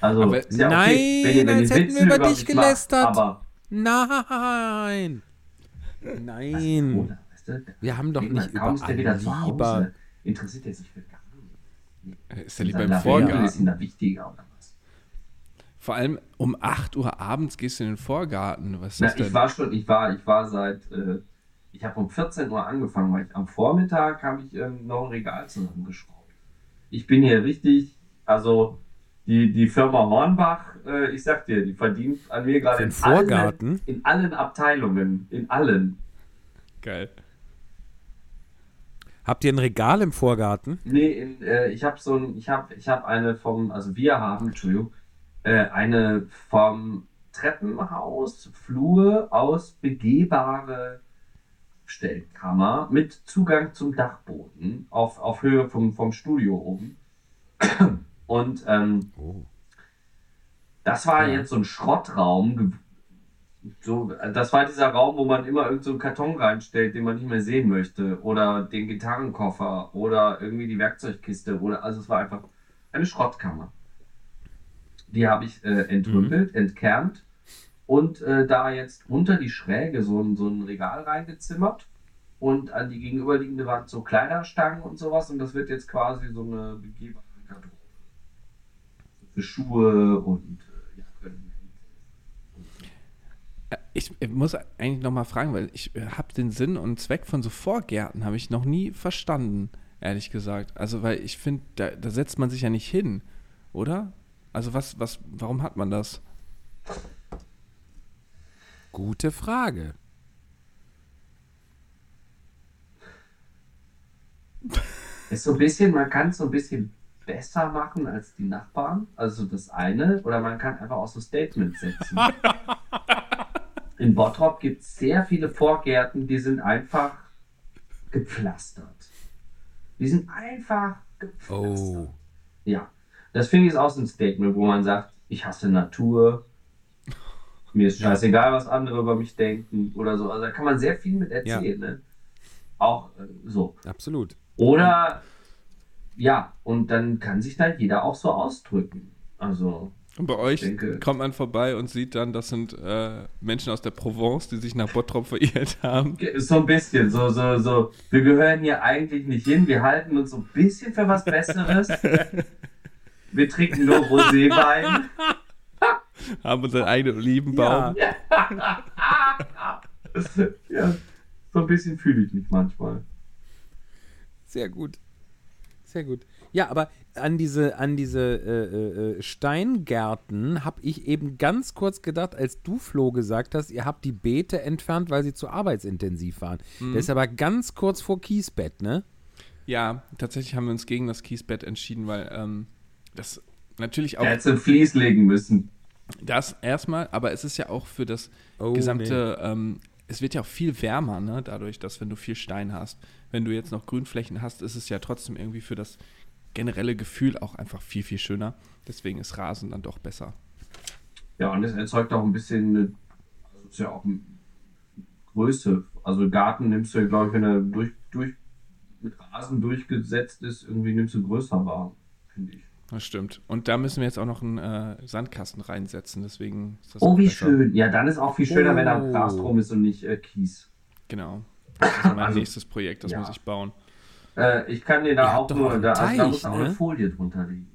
B: also
C: Aber-
B: ja
A: Nein,
B: okay, wenn ihr, wenn ihr
A: hätten wir über
B: über
A: dich
B: macht,
A: gelästert.
B: aber
A: Nein! Nein!
B: Oder, weißt du,
A: Wir haben doch nicht
B: kaum ist der wieder
A: lieber.
B: Interessiert er sich für gar nichts.
C: Ist er lieber im Vorgarten?
B: ist da wichtiger oder was?
C: Vor allem um 8 Uhr abends gehst du in den Vorgarten. Was ist
B: Na, ich war schon, ich war, ich war seit, äh, ich habe um 14 Uhr angefangen, weil ich am Vormittag habe ich ähm, noch ein Regal zusammengeschraubt. Ich bin hier richtig, also die, die Firma Hornbach, äh, ich sag dir, die verdient an mir gerade in
A: den Vorgarten?
B: allen, in allen Abteilungen, in allen.
C: Geil.
A: Habt ihr ein Regal im Vorgarten?
B: Nee, in, äh, ich habe so ein, ich habe, ich habe eine vom, also wir haben, Entschuldigung, äh, eine vom Treppenhaus Flur aus begehbare Stellkammer mit Zugang zum Dachboden auf, auf Höhe vom, vom Studio oben. *clears throat* Und ähm,
A: Oh.
B: das war
A: Ja.
B: jetzt so ein Schrottraum. So, das war dieser Raum, wo man immer irgendeinen so einen Karton reinstellt, den man nicht mehr sehen möchte. Oder den Gitarrenkoffer oder irgendwie die Werkzeugkiste. Oder, also es war einfach eine Schrottkammer. Die habe ich äh, entrümpelt, entkernt und äh, da jetzt unter die Schräge so ein, so ein Regal reingezimmert und an die gegenüberliegende Wand so Kleiderstangen und sowas. Und das wird jetzt quasi so eine begehbare Garderobe. Für Schuhe und äh.
C: Äh, Ich, muss eigentlich noch mal fragen, weil ich habe den Sinn und Zweck von so Vorgärten habe ich noch nie verstanden, ehrlich gesagt. Also weil ich finde, da, da setzt man sich ja nicht hin, oder? Also was, was, warum hat man das?
A: Gute Frage.
B: Ist so ein bisschen, man kann es so ein bisschen besser machen als die Nachbarn. Also das eine. Oder man kann einfach auch so Statements setzen. *laughs* In Bottrop gibt es sehr viele Vorgärten, die sind einfach gepflastert. Die sind einfach gepflastert.
A: Oh.
B: Ja. Das finde ich ist auch so ein Statement, wo man sagt, ich hasse Natur. Mir ist scheißegal, was andere über mich denken oder so. Also da kann man sehr viel mit erzählen. Ne? Auch äh, so.
A: Absolut.
B: Oder ja, und dann kann sich da jeder auch so ausdrücken. Also,
C: Und bei euch
B: denke-
C: kommt man vorbei und sieht dann, das sind äh, Menschen aus der Provence, die sich nach Bottrop verirrt haben.
B: so ein bisschen, so, so, so. Wir gehören hier eigentlich nicht hin. Wir halten uns so ein bisschen für was Besseres. *laughs* Wir trinken nur Roséwein.
C: Haben unseren eigenen Olivenbaum.
A: Ja. *laughs*
B: ja, so ein bisschen fühle ich mich manchmal.
A: Sehr gut. Sehr gut. Ja, aber an diese, an diese äh, äh, äh, Steingärten habe ich eben ganz kurz gedacht, als du, Flo, gesagt hast, ihr habt die Beete entfernt, weil sie zu arbeitsintensiv waren.
C: Mhm.
A: Das ist aber ganz kurz vor Kiesbett, ne?
C: Ja, tatsächlich haben wir uns gegen das Kiesbett entschieden, weil ähm, das natürlich auch
B: Er hätte ein Vlies legen müssen.
C: Das erstmal, aber es ist ja auch für das
A: Oh,
C: gesamte, ähm, es wird ja auch viel wärmer, ne, dadurch, dass wenn du viel Stein hast, wenn du jetzt noch Grünflächen hast, ist es ja trotzdem irgendwie für das generelle Gefühl auch einfach viel, viel schöner. Deswegen ist Rasen dann doch besser.
B: Ja, und es erzeugt auch ein bisschen, eine, also ist ja auch eine Größe. Also Garten nimmst du ja, glaube ich, wenn er durch, durch, mit Rasen durchgesetzt ist, irgendwie nimmst du größer wahr, finde ich.
C: Das stimmt. Und da müssen wir jetzt auch noch einen äh, Sandkasten reinsetzen, deswegen ist das
B: Oh, wie
C: besser.
B: schön. Ja, dann ist auch viel schöner, wenn da
A: Oh.
B: Gras drum ist und nicht äh, Kies.
C: Genau. Das ist mein
B: Also,
C: nächstes Projekt, das
B: ja.
C: muss ich bauen.
B: Äh, ich kann dir da auch nur, da, also da
A: Teich,
B: muss auch
A: ne?
B: eine Folie drunter liegen.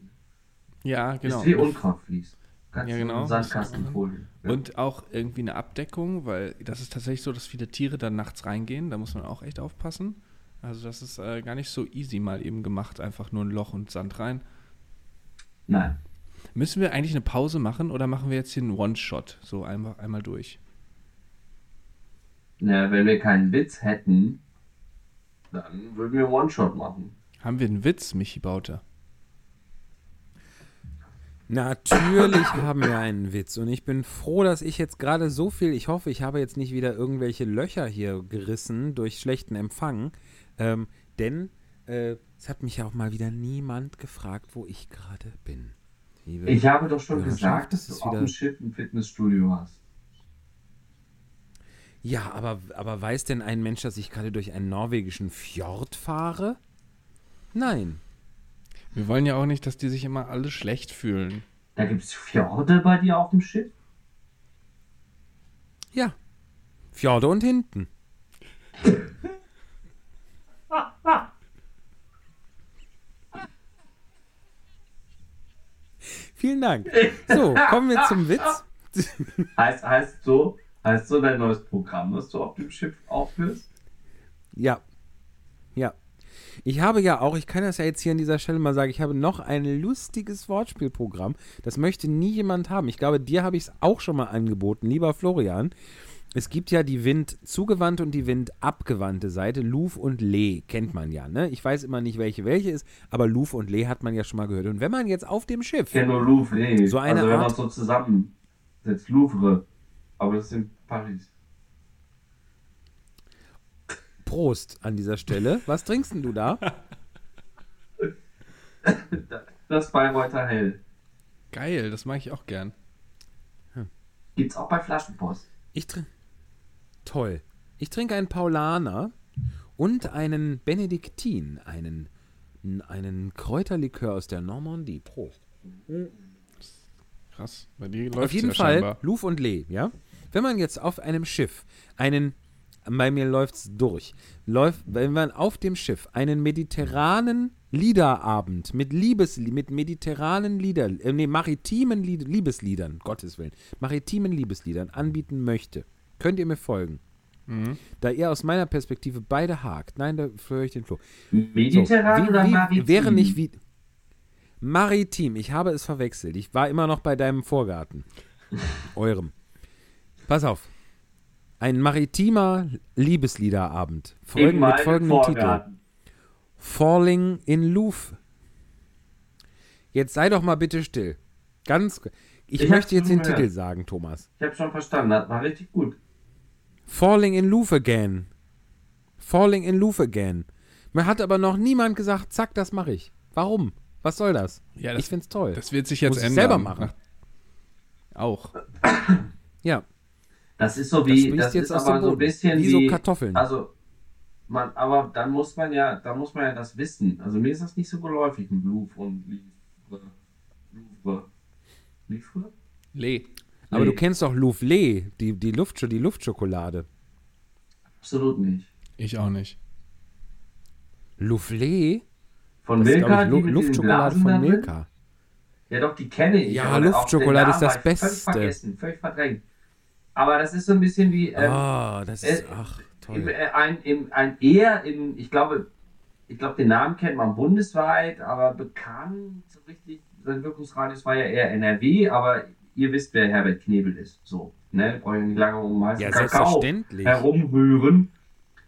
C: Ja, genau.
B: Ist wie Unkrautvlies. Ganz
C: Ja, genau.
B: Sandkastenfolie. Ja.
C: Und auch irgendwie eine Abdeckung, weil das ist tatsächlich so, dass viele Tiere dann nachts reingehen. Da muss man auch echt aufpassen. Also das ist äh, gar nicht so easy mal eben gemacht, einfach nur ein Loch und Sand rein.
B: Nein.
C: Müssen wir eigentlich eine Pause machen oder machen wir jetzt hier einen One-Shot? So einmal, einmal durch.
B: Na, wenn wir keinen Witz hätten, dann würden wir One-Shot machen.
C: Haben wir einen Witz, Michi Baute?
A: Natürlich haben wir einen Witz und ich bin froh, dass ich jetzt gerade so viel, ich hoffe, ich habe jetzt nicht wieder irgendwelche Löcher hier gerissen durch schlechten Empfang, ähm, denn äh, es hat mich ja auch mal wieder niemand gefragt, wo ich gerade bin. Liebe
B: Ich habe doch schon gesagt,
A: das
B: dass du auf
A: wieder-
B: dem Schiff ein Fitnessstudio hast.
A: Ja, aber, aber weiß denn ein Mensch, dass ich gerade durch einen norwegischen Fjord fahre? Nein.
C: Wir wollen ja auch nicht, dass die sich immer alle schlecht fühlen.
B: Da gibt es Fjorde bei dir auf dem Schiff?
A: Ja. Fjorde und hinten. *laughs* Vielen Dank. So, kommen wir zum Witz. *laughs*
B: Heißt, heißt so, heißt so dein neues Programm, was du auf dem Schiff aufführst?
A: Ja. Ja. Ich habe ja auch, ich kann das ja jetzt hier an dieser Stelle mal sagen, ich habe noch ein lustiges Wortspielprogramm. Das möchte nie jemand haben. Ich glaube, dir habe ich es auch schon mal angeboten, lieber Florian. Es gibt ja die windzugewandte und die windabgewandte Seite. Louvre und Lee kennt man ja, ne? Ich weiß immer nicht, welche welche ist, aber Louvre und Lee hat man ja schon mal gehört. Und wenn man jetzt auf dem Schiff.
B: Ich kenne nur Louvre, nee.
A: So eine
B: also wenn man
A: Art-
B: so zusammensetzt, Louvre. Aber das ist in Paris.
A: Prost an dieser Stelle. Was trinkst denn du da? *laughs*
B: Das Bayreuther Hell.
C: Geil, das mag ich auch gern.
B: Gibt's auch bei Flaschenpost.
A: Ich trinke. Toll. Ich trinke einen Paulaner und einen Benediktin, einen, einen Kräuterlikör aus der Normandie. Prost.
C: Krass. Bei dir läuft
A: Auf jeden
C: ja
A: Fall
C: scheinbar.
A: Louvre und Lee, ja? Wenn man jetzt auf einem Schiff einen, bei mir läuft's durch, läuft, wenn man auf dem Schiff einen mediterranen Liederabend mit Liebes, mit mediterranen Lieder, äh, nee, maritimen Lied, Liebesliedern, Gottes Willen, maritimen Liebesliedern anbieten möchte, könnt ihr mir folgen.
C: Mhm.
A: Da ihr aus meiner Perspektive beide hakt. Nein, da höre ich den Floh.
B: Mediterran
A: wie,
B: oder
A: wie,
B: Maritim?
A: Wäre nicht wie. Maritim, ich habe es verwechselt. Ich war immer noch bei deinem Vorgarten. *laughs* Eurem. Pass auf. Ein maritimer Liebesliederabend. Folgen, mit folgendem Titel. Falling in Louvre. Jetzt sei doch mal bitte still. Ganz. Ich,
B: Ich
A: möchte jetzt den
B: gehört.
A: Titel sagen, Thomas.
B: Ich habe schon verstanden, das war richtig gut.
A: Falling in Louvre again. Falling in Louvre again. Mir hat aber noch niemand gesagt, zack, das mache ich. Warum? Was soll das?
C: Ja, das-
A: ich find's toll.
C: Das wird sich jetzt
A: Muss ich
C: ändern.
A: selber machen.
C: Auch.
A: ja,
B: Das ist so
A: Das
B: wie,
A: fließt
B: das,
A: jetzt
B: ist
A: aus
B: aber
A: dem
B: so ein bisschen
A: Wie
B: wie,
A: so Kartoffeln.
B: Also, man, aber dann muss man ja, da muss man ja das wissen. Also mir ist das nicht so geläufig mit Louvre und Livre. Louvre. Livre?
C: Lee.
A: Aber
B: Nee.
A: du kennst doch Louvre, die, die, Luft, die Luftschokolade.
B: Absolut nicht.
C: Ich auch nicht.
A: Louvre?
B: Von
A: Das ist,
B: Milka,
A: glaub ich, Lu- Luftschokolade von? Milka.
B: Ja, doch, die kenne ich.
A: Ja, Luftschokolade ist das
B: ich Völlig
A: Beste.
B: vergessen, völlig verdrängt. Aber das ist so ein bisschen wie ähm,
A: Ah, das ist,
B: äh,
A: ach,
B: im,
A: toll.
B: äh, ein, im, ein eher in, ich glaube, ich glaube, den Namen kennt man bundesweit, aber bekannt so richtig, sein Wirkungsradius war ja eher NRW, aber ihr wisst, wer Herbert Knebel ist. So, ne? Brauche ich nicht lange um heißen
A: Ja,
B: Kakao herumrühren.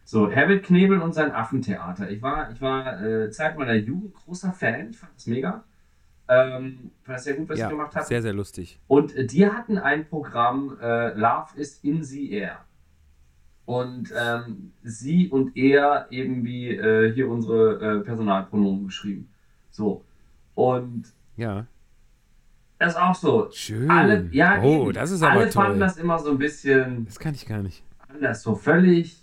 B: So, Herbert Knebel und sein Affentheater. Ich war, ich war äh, Zeit meiner Jugend großer Fan, ich fand das mega. Ähm, fand das sehr gut, was
A: Ja,
B: ihr gemacht habt.
A: sehr, sehr lustig.
B: Und äh, die hatten ein Programm, äh, Love is in the Air. Und ähm, sie und er eben wie äh, hier unsere äh, Personalpronomen geschrieben. So. Und
A: Ja,
B: das ist auch so.
A: schön.
B: Alle, ja,
A: oh,
B: eben.
A: das ist
B: Alle
A: aber
B: fanden
A: toll.
B: das immer so ein bisschen
A: Das kann ich gar nicht.
B: anders, so völlig,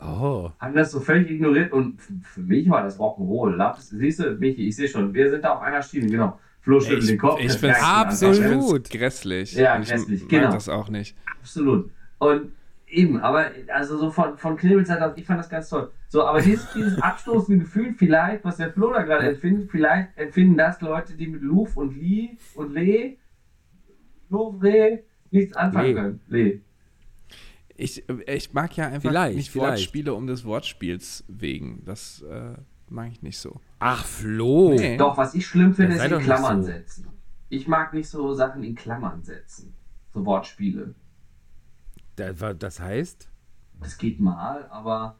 A: Oh,
B: haben das so völlig ignoriert. Und für mich war das Rock'n'Roll. Siehst du, Michi, ich sehe schon, wir sind da auf einer Schiene, genau. Flo schüttelt
C: Ich,
B: den Kopf.
C: ich
B: das du
A: absolut.
C: Ich grässlich.
B: Ja,
C: ich
B: grässlich,
C: mag
B: genau.
C: das auch nicht.
B: Absolut. Und eben, aber also so von, von Knebels Seite aus, ich fand das ganz toll. So, aber dieses, dieses abstoßende Gefühl, vielleicht, was der Flo da gerade empfindet, vielleicht empfinden das Leute, die mit Louvre und Lee und Lee, Louvre, nichts anfangen
A: Lee.
B: können. Lee.
C: Ich, ich mag ja einfach
A: Vielleicht,
C: nicht
A: vielleicht.
C: Wortspiele um des Wortspiels wegen. Das äh, mag ich nicht so.
A: ach, Flo.
C: Nee.
B: Doch, was ich schlimm finde, ist in Klammern
A: so.
B: setzen. Ich mag nicht so Sachen in Klammern setzen. So Wortspiele.
A: Das heißt,
B: Das geht mal, aber.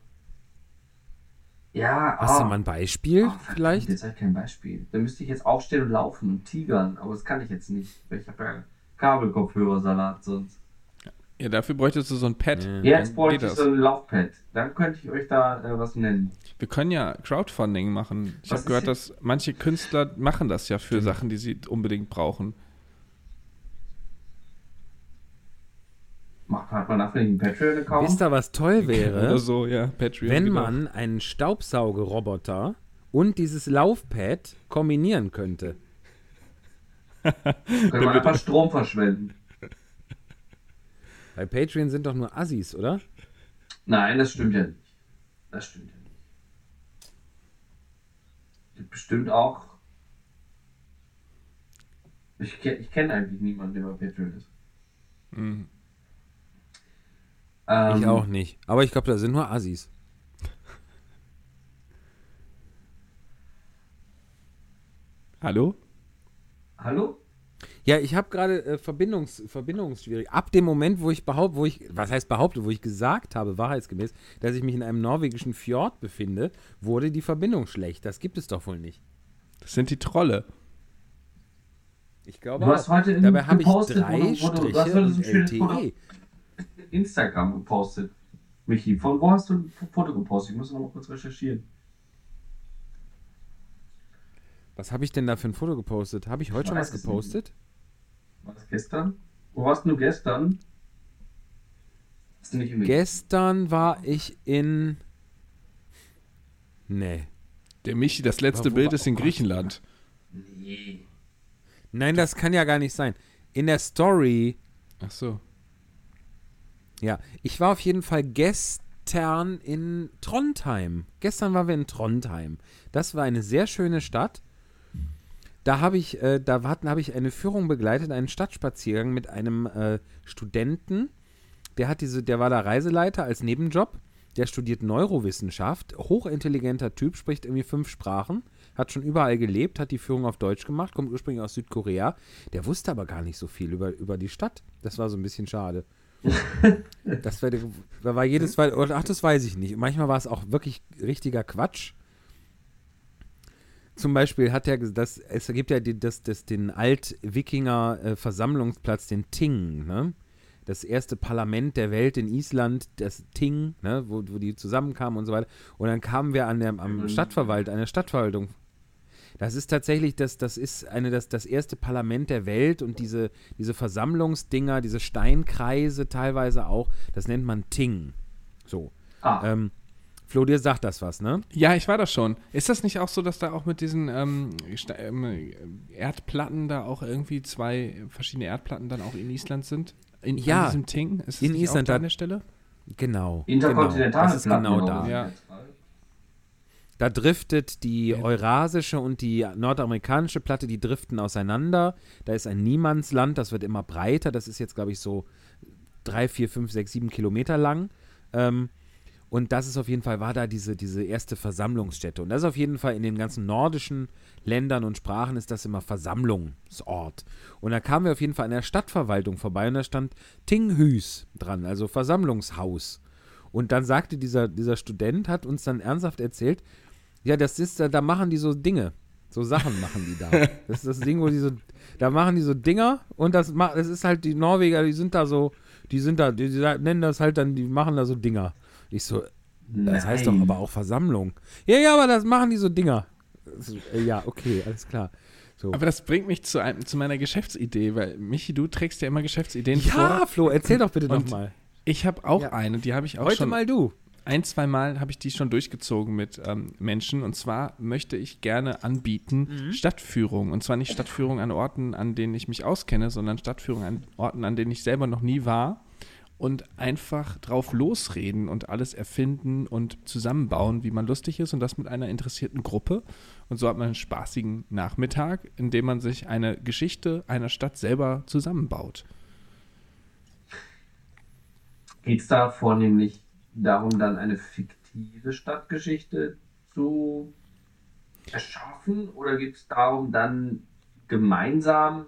B: Ja,
A: hast du
B: ah.
A: mal ein Beispiel
B: Oh,
A: vielleicht?
B: Jetzt habe ich kein Beispiel. Da müsste ich jetzt aufstehen und laufen und tigern, aber das kann ich jetzt nicht. weil Ich habe ja Kabelkopfhörersalat sonst.
C: Ja, dafür bräuchtest du so ein Pad.
A: Ja.
B: Jetzt bräuchte ich
C: das.
B: so ein Laufpad. Dann könnte ich euch da äh, was nennen.
C: Wir können ja Crowdfunding machen. Ich habe gehört,
B: jetzt-
C: dass manche Künstler machen das ja für Sachen, die sie unbedingt brauchen.
B: Macht, hat man dafür nicht einen Patreon-Account?
A: Wisst ihr, was toll *laughs* wäre?
C: Oder so, ja, Patreon.
A: wenn
C: genau.
A: man einen Staubsaugerroboter und dieses Laufpad kombinieren könnte.
B: Können wir einfach Strom verschwenden.
A: Bei Patreon sind doch nur Assis, oder?
B: Nein, das stimmt ja nicht. Das stimmt ja nicht. Gibt bestimmt auch Ich, ich kenne eigentlich niemanden, der bei Patreon ist.
C: Mhm.
B: Ähm,
A: Ich auch nicht. Aber ich glaube, da sind nur Assis.
C: Hallo?
B: Hallo?
A: Ja, ich habe gerade äh, Verbindungs, Verbindungsschwierigkeiten. Ab dem Moment, wo ich behaupte, wo ich, was heißt behaupte, wo ich gesagt habe, wahrheitsgemäß, dass ich mich in einem norwegischen Fjord befinde, wurde die Verbindung schlecht. Das gibt es doch wohl nicht.
C: Das sind die Trolle.
A: Ich glaube
B: Du hast heute
A: Dabei habe ich drei Striche und LTE.
B: Instagram gepostet. Michi, von wo hast du ein Foto gepostet? Ich muss noch mal kurz recherchieren.
A: Was habe ich denn da für ein Foto gepostet? Habe ich heute schon
B: Weiß
A: was gepostet?
B: War das gestern? Wo warst du gestern? Hast du nicht im
A: Gestern war ich in. Nee.
C: Der Michi, das letzte Bild
A: war-
C: ist in
A: oh.
C: Griechenland.
B: Nee.
A: Nein, das kann ja gar nicht sein. In der Story
C: Ach so.
A: Ja, ich war auf jeden Fall gestern in Trondheim. Gestern waren wir in Trondheim. Das war eine sehr schöne Stadt. Da habe ich, äh, da habe ich eine Führung begleitet, einen Stadtspaziergang mit einem äh, Studenten. Der hat diese, der war da Reiseleiter als Nebenjob. Der studiert Neurowissenschaft, hochintelligenter Typ, spricht irgendwie fünf Sprachen, hat schon überall gelebt, hat die Führung auf Deutsch gemacht, kommt ursprünglich aus Südkorea. Der wusste aber gar nicht so viel über, über die Stadt. Das war so ein bisschen schade. Das war, da war jedes Mal, ach, das weiß ich nicht. Manchmal war es auch wirklich richtiger Quatsch. Zum Beispiel hat er, ges- das, es gibt ja die, das, das, den Alt-Wikinger-Versammlungsplatz, den Ting, ne? Das erste Parlament der Welt in Island, das Ting, ne? wo, wo die zusammenkamen und so weiter. Und dann kamen wir an der, am Stadtverwalt, an der Stadtverwaltung das ist tatsächlich, das, das ist eine, das, das erste Parlament der Welt und diese, diese Versammlungsdinger, diese Steinkreise teilweise auch, das nennt man Ting. So.
B: Ah,
A: Ähm, Flo, dir sagt das was, ne?
C: Ja, ich war da schon. Ist das nicht auch so, dass da auch mit diesen ähm, ähm, Erdplatten da auch irgendwie zwei verschiedene Erdplatten dann auch in Island sind? In,
A: Ja,
C: an diesem Ting? Ist das
A: in
C: nicht
A: Island
C: auch da an der Stelle?
A: Genau.
B: interkontinentale
A: genau. Das ist
B: Platten
A: genau da.
C: Ja.
A: Da driftet die eurasische und die nordamerikanische Platte, die driften auseinander. Da ist ein Niemandsland, das wird immer breiter. Das ist jetzt, glaube ich, so drei, vier, fünf, sechs, sieben Kilometer lang. Ähm, und das ist auf jeden Fall, war da diese, diese erste Versammlungsstätte. Und das ist auf jeden Fall in den ganzen nordischen Ländern und Sprachen ist das immer Versammlungsort. Und da kamen wir auf jeden Fall an der Stadtverwaltung vorbei und da stand Tinghüs dran, also Versammlungshaus. Und dann sagte dieser, dieser Student, hat uns dann ernsthaft erzählt, ja, das ist, da, da machen die so Dinge. So Sachen machen die da. *laughs* Das ist das Ding, wo die so, da machen die so Dinger und das macht, das ist halt die Norweger, die sind da so, die sind da, die, die nennen das halt dann, die machen da so Dinger. Ich so, das heißt doch
B: Nein.
A: aber auch Versammlung. Ja, ja, aber das machen die so Dinger. Ja, okay, alles klar. So.
C: Aber das bringt mich zu, einem, zu meiner Geschäftsidee, weil Michi, du trägst ja immer Geschäftsideen vor.
A: ja, Flo, erzähl doch bitte nochmal.
C: Ich habe auch
A: Ja.
C: eine, die habe ich auch
A: Heute
C: schon
A: mal du.
C: Ein, zwei Mal habe ich die schon durchgezogen mit ähm, Menschen. Und zwar möchte ich gerne anbieten
A: Mhm.
C: Stadtführung. Und zwar nicht Stadtführung an Orten, an denen ich mich auskenne, sondern Stadtführung an Orten, an denen ich selber noch nie war. Und einfach drauf losreden und alles erfinden und zusammenbauen, wie man lustig ist. Und das mit einer interessierten Gruppe. Und so hat man einen spaßigen Nachmittag, in dem man sich eine Geschichte einer Stadt selber zusammenbaut.
B: Geht es da vornehmlich darum, dann eine fiktive Stadtgeschichte zu erschaffen? Oder geht es darum, dann gemeinsam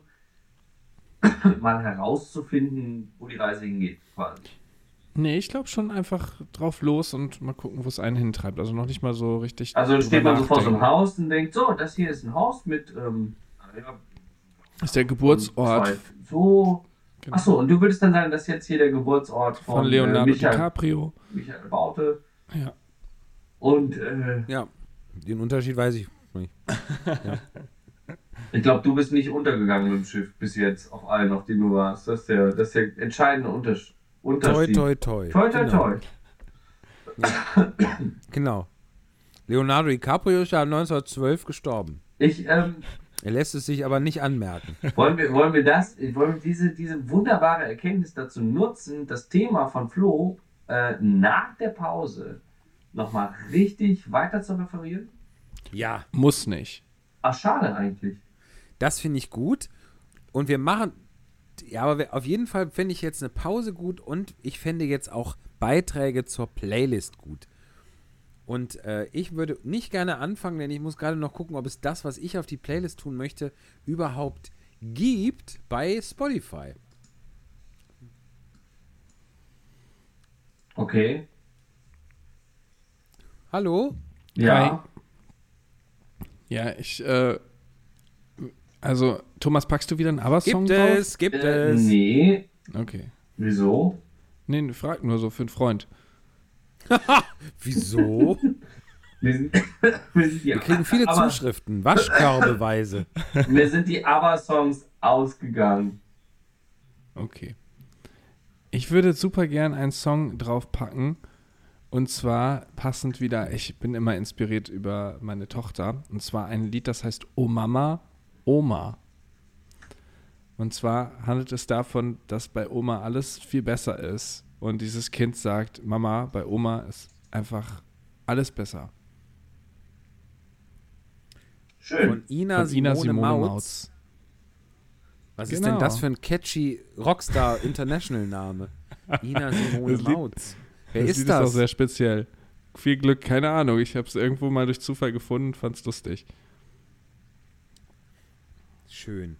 B: *coughs* mal herauszufinden, wo die Reise hingeht? Quasi?
C: Nee, ich glaube schon einfach drauf los und mal gucken, wo es einen hintreibt. Also noch nicht mal so richtig.
B: Also dann steht man so vor so einem. Haus und denkt, so, das hier ist ein Haus mit ähm, ja,
C: ist der Geburtsort
B: So.
C: Genau.
B: Achso, und du würdest dann sagen, das ist jetzt hier der Geburtsort von,
C: von Leonardo
B: äh, Michael,
C: DiCaprio.
B: Michael Baute.
C: Ja.
B: Und äh,
A: Ja, den Unterschied weiß ich nicht.
B: ich glaube, du bist nicht untergegangen mit dem Schiff bis jetzt auf allen, auf denen du warst. Das ist der, das ist der entscheidende Unters
A: Toi,
B: Unterschied.
A: toi, toi.
B: toi, toi,
A: genau.
B: toi.
A: Genau. Leonardo DiCaprio ist ja 1912 gestorben.
B: Ich, ähm,
A: Er lässt es sich aber nicht anmerken. *laughs*
B: wollen, wir, wollen wir das, wollen wir diese, diese wunderbare Erkenntnis dazu nutzen, das Thema von Flo äh, nach der Pause nochmal richtig weiter zu referieren?
A: Ja.
C: Muss nicht.
B: Ach, schade eigentlich.
A: Das finde ich gut. Und wir machen, ja, aber wir, auf jeden Fall fände ich jetzt eine Pause gut und ich fände jetzt auch Beiträge zur Playlist gut. Und äh, ich würde nicht gerne anfangen, denn ich muss gerade noch gucken, ob es das, was ich auf die Playlist tun möchte, überhaupt gibt bei Spotify.
B: Okay.
A: Hallo?
B: Ja.
C: Ja, ich, äh, also, Thomas, packst du wieder einen ABBA-Song
A: Gibt
C: drauf?
A: es, gibt
B: Äh,
A: es.
B: nee.
C: Okay.
B: Wieso?
C: Nee, frag nur so für einen Freund. *laughs*
A: Wieso?
B: Wir, sind, *laughs* wir, sind
A: Wir kriegen viele
B: aber,
A: Zuschriften, Waschkörbeweise.
B: Mir *laughs* sind die ABBA-Songs ausgegangen.
C: Okay. Ich würde super gern einen Song draufpacken. Und zwar passend wieder, ich bin immer inspiriert über meine Tochter. Und zwar ein Lied, das heißt Oh Mama, Oma. Und zwar handelt es davon, dass bei Oma alles viel besser ist. Und dieses Kind sagt, Mama, bei Oma ist einfach alles besser.
B: Schön.
A: Von Ina,
C: Von Ina
A: Simone,
C: Simone
A: Mautz.
C: Mautz.
A: Was ist
C: Genau.
A: denn das für ein catchy Rockstar International Name? Ina *laughs* Simone
C: Das
A: Mautz. Wer
C: das
A: ist
C: Lied ist auch
A: das?
C: sehr speziell. Viel Glück, keine Ahnung. Ich habe es irgendwo mal durch Zufall gefunden, fand's lustig.
A: Schön.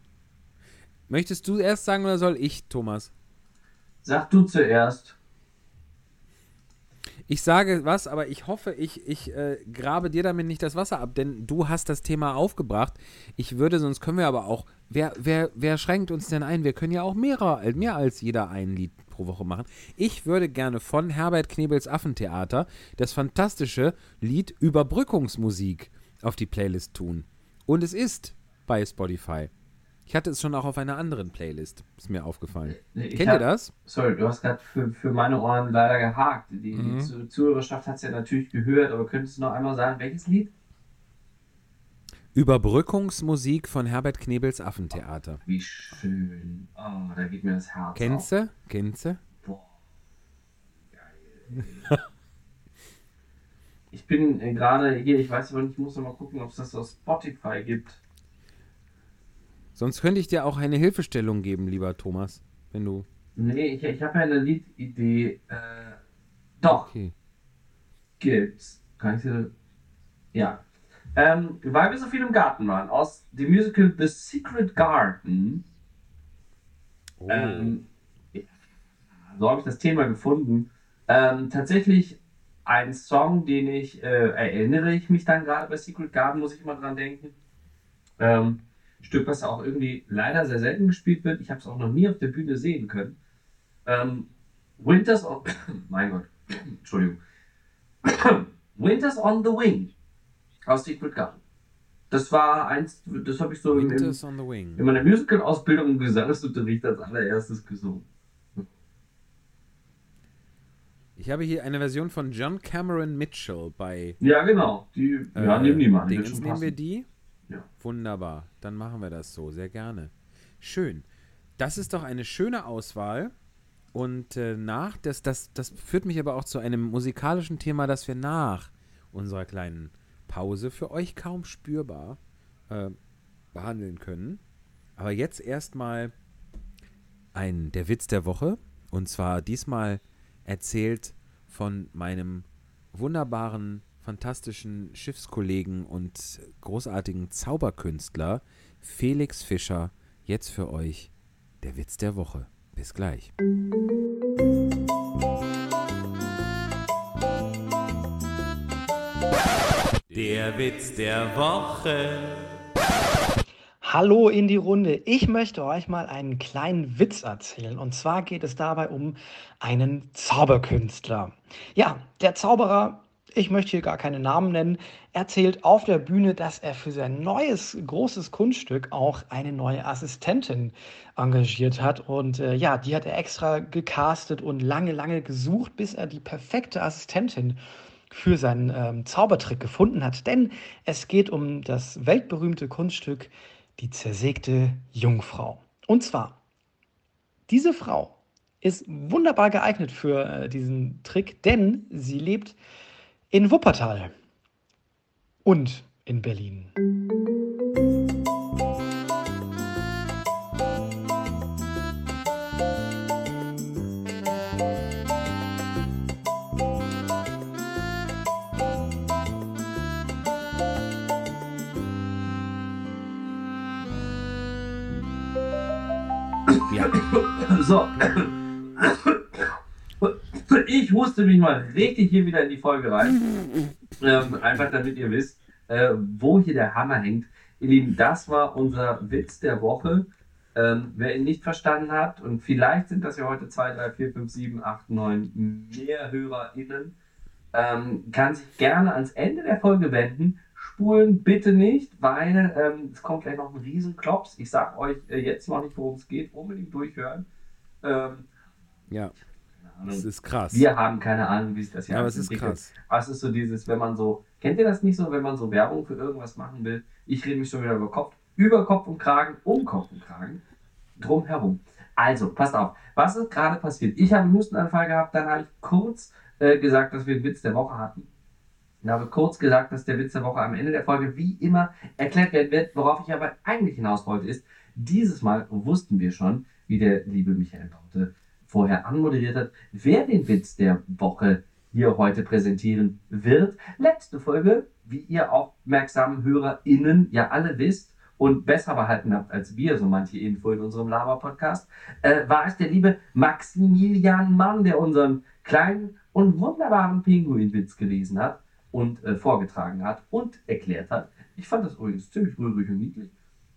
A: Möchtest du erst sagen oder soll ich, Thomas?
B: Sag du zuerst.
A: Ich sage was, aber ich hoffe, ich, ich äh, grabe dir damit nicht das Wasser ab, denn du hast das Thema aufgebracht. Ich würde, sonst können wir aber auch. Wer, wer, wer schränkt uns denn ein? Wir können ja auch mehrere, mehr als jeder ein Lied pro Woche machen. Ich würde gerne von Herbert Knebels Affentheater das fantastische Lied Überbrückungsmusik auf die Playlist tun. Und es ist bei Spotify. Ich hatte es schon auch auf einer anderen Playlist, ist mir aufgefallen.
B: Ich
A: Kennt
B: hab-
A: ihr das?
B: Sorry, du hast gerade für, für meine Ohren leider gehakt. Die,
C: Mhm.
B: die Zu- Zuhörerschaft hat es ja natürlich gehört, aber könntest du noch einmal sagen, welches Lied?
A: Überbrückungsmusik von Herbert Knebels Affentheater.
B: Wie schön. Oh, da geht mir das Herz
A: Kennst
B: auf.
A: du? Kennst du?
B: Boah. Geil. *laughs* ich bin äh, gerade hier, ich weiß aber nicht, ich muss noch mal gucken, ob es das auf Spotify gibt.
A: Sonst könnte ich dir auch eine Hilfestellung geben, lieber Thomas, wenn du.
B: Nee, ich, ich habe ja eine Liedidee. Äh, doch,
A: Okay.
B: gibt's. Kann ich dir. Ja. Ähm, weil wir so viel im Garten waren, aus dem Musical The Secret Garden.
A: Oh.
B: Ähm, ja, so habe ich das Thema gefunden. Ähm, tatsächlich ein Song, den ich, äh, erinnere ich mich dann gerade bei Secret Garden, muss ich mal dran denken. Ähm, Stück, was ja auch irgendwie leider sehr selten gespielt wird. Ich habe es auch noch nie auf der Bühne sehen können. Ähm, Winters on, *coughs* mein Gott, Entschuldigung. *coughs* Winters on the Wing aus Secret Garden. Das war eins, das habe ich so
A: Wing.
B: in meiner Musical-Ausbildung im Gesangsunterricht als allererstes gesungen.
A: Ich habe hier eine Version von John Cameron Mitchell bei.
B: Ja, genau. Die, ja,
A: äh,
B: nehmen die mal.
A: Dingens. Nehmen wir die? Wunderbar. Dann machen wir das so. Sehr gerne. Schön. Das ist doch eine schöne Auswahl. Und äh, nach, das, das, das führt mich aber auch zu einem musikalischen Thema, das wir nach unserer kleinen Pause für euch kaum spürbar äh, behandeln können. Aber jetzt erstmal ein der Witz der Woche. Und zwar diesmal erzählt von meinem wunderbaren, fantastischen Schiffskollegen und großartigen Zauberkünstler Felix Fischer. Jetzt für euch der Witz der Woche. Bis gleich. Der Witz der Woche.
D: Hallo in die Runde. Ich möchte euch mal einen kleinen Witz erzählen. Und zwar geht es dabei um einen Zauberkünstler. Ja, der Zauberer, ich möchte hier gar keine Namen nennen, erzählt auf der Bühne, dass er für sein neues großes Kunststück auch eine neue Assistentin engagiert hat. Und äh, ja, die hat er extra gecastet und lange, lange gesucht, bis er die perfekte Assistentin für seinen ähm, Zaubertrick gefunden hat. Denn es geht um das weltberühmte Kunststück Die zersägte Jungfrau. Und zwar, diese Frau ist wunderbar geeignet für äh, diesen Trick, denn sie lebt in Wuppertal und in Berlin.
B: So, ich huste mich mal richtig hier wieder in die Folge rein. *laughs* Ähm, einfach damit ihr wisst, äh, wo hier der Hammer hängt. Ihr Lieben, das war unser Witz der Woche. Ähm, wer ihn nicht verstanden hat, und vielleicht sind das ja heute 2, 3, 4, 5, 7, 8, 9 mehr HörerInnen, ähm, kann sich gerne ans Ende der Folge wenden. Spulen bitte nicht, weil ähm, es kommt gleich noch ein Riesenklops. Ich sag euch äh, jetzt noch nicht, worum es geht. Unbedingt durchhören. Ähm,
A: Ja. Das ist krass.
B: Wir haben keine Ahnung, wie sich das
A: ja,
B: Jahr
A: aber es ist
B: entwickelt.
A: krass.
B: Was ist so dieses, wenn man so, kennt ihr das nicht so, wenn man so Werbung für irgendwas machen will? Ich rede mich schon wieder über Kopf, über Kopf und Kragen, um Kopf und Kragen, drumherum. Also, passt auf, was ist gerade passiert? Ich habe einen Hustenanfall gehabt, dann habe ich kurz äh, gesagt, dass wir einen Witz der Woche hatten. Ich habe kurz gesagt, dass der Witz der Woche am Ende der Folge wie immer erklärt werden wird. Worauf ich aber eigentlich hinaus wollte, ist, dieses Mal wussten wir schon, wie der liebe Michael Baute vorher anmoderiert hat, wer den Witz der Woche hier heute präsentieren wird. Letzte Folge, wie ihr aufmerksamen HörerInnen ja alle wisst und besser behalten habt als wir, so manche Info in unserem Lava-Podcast, äh, war es der liebe Maximilian Mann, der unseren kleinen und wunderbaren Pinguinwitz gelesen hat und äh, vorgetragen hat und erklärt hat. Ich fand das übrigens ziemlich rührig und niedlich.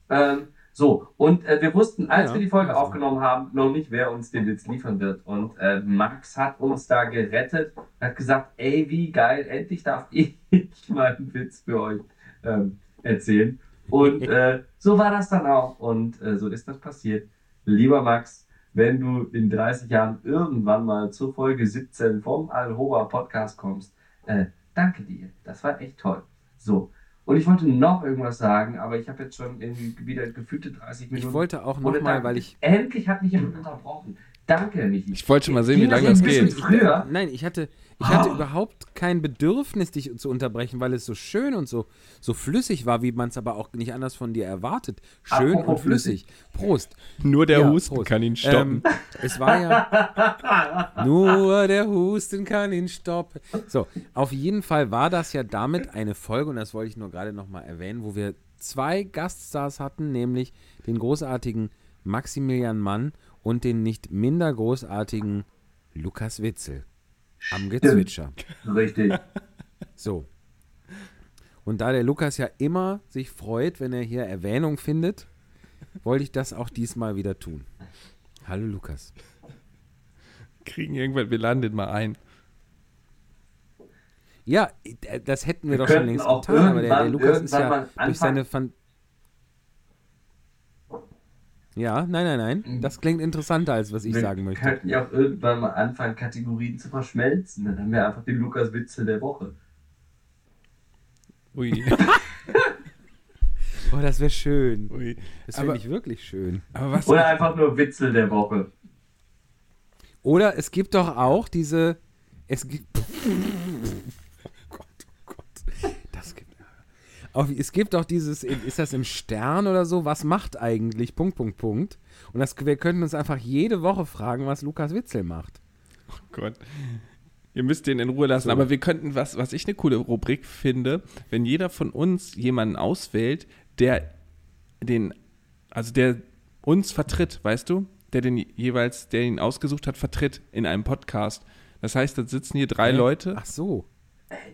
B: Ähm, so, und äh, wir wussten, als
A: Ja,
B: wir die Folge
A: also.
B: aufgenommen haben, noch nicht, wer uns den Witz liefern wird. Und äh, Max hat uns da gerettet, hat gesagt, ey, wie geil, endlich darf *laughs* ich mal einen Witz für euch ähm, erzählen. Und *laughs* äh, so war das dann auch. Und äh, so ist das passiert. Lieber Max, wenn du in 30 Jahren irgendwann mal zur Folge 17 vom Alhoba Podcast kommst, äh, danke dir. Das war echt toll. So. Und ich wollte noch irgendwas sagen, aber ich habe jetzt schon wieder gefühlte 30 Minuten.
A: Ich wollte auch nochmal, weil ich.
B: Endlich hat mich jemand unterbrochen. Danke, Michi.
C: Ich wollte schon mal sehen, wie lange das geht.
B: Früher,
A: Nein, ich hatte, ich hatte überhaupt kein Bedürfnis, dich zu unterbrechen, weil es so schön und so, so flüssig war, wie man es aber auch nicht anders von dir erwartet. Schön
B: Apropos
A: und flüssig. Prost.
C: Nur der
A: Ja,
C: Husten
A: Prost.
C: kann ihn stoppen.
A: Ähm, es war ja. *laughs* nur der Husten kann ihn stoppen. So, auf jeden Fall war das ja damit eine Folge, und das wollte ich nur gerade nochmal erwähnen, wo wir zwei Gaststars hatten, nämlich den großartigen Maximilian Mann und den nicht minder großartigen Lukas Witzel. Am *laughs* Gezwitscher.
B: richtig.
A: So. Und da der Lukas ja immer sich freut, wenn er hier Erwähnung findet, wollte ich das auch diesmal wieder tun. Hallo Lukas.
C: Kriegen irgendwann, wir laden den mal ein.
A: Ja, das hätten wir,
B: Wir
A: doch schon längst getan, aber der, der Lukas ist ja durch seine Fan Ja, nein, nein, nein. Das klingt interessanter, als was ich
B: wir
A: sagen möchte.
B: könnten ja auch irgendwann mal anfangen, Kategorien zu verschmelzen. Dann haben wir einfach den Lukas Witzel der Woche.
C: Ui. *laughs*
A: Oh, das wäre schön.
C: Ui.
A: Das finde ich wirklich schön.
C: Aber was?
B: Oder einfach nur Witzel der Woche.
A: Oder es gibt doch auch diese. Es gibt. Oh Gott, oh Gott. Das gibt. Auf, es gibt auch dieses. Ist das im Stern oder so? Was macht eigentlich? Punkt, Punkt, Punkt. Und das, wir könnten uns einfach jede Woche fragen, was Lukas Witzel macht.
C: Gott. Ihr müsst den in Ruhe lassen.
A: So.
C: Aber wir könnten, was, was ich eine coole Rubrik finde, wenn jeder von uns jemanden auswählt, der den, also der uns vertritt, weißt du? Der den jeweils, der ihn ausgesucht hat, vertritt in einem Podcast. Das heißt, da sitzen hier drei
A: Hä?
C: Leute,
A: Ach so.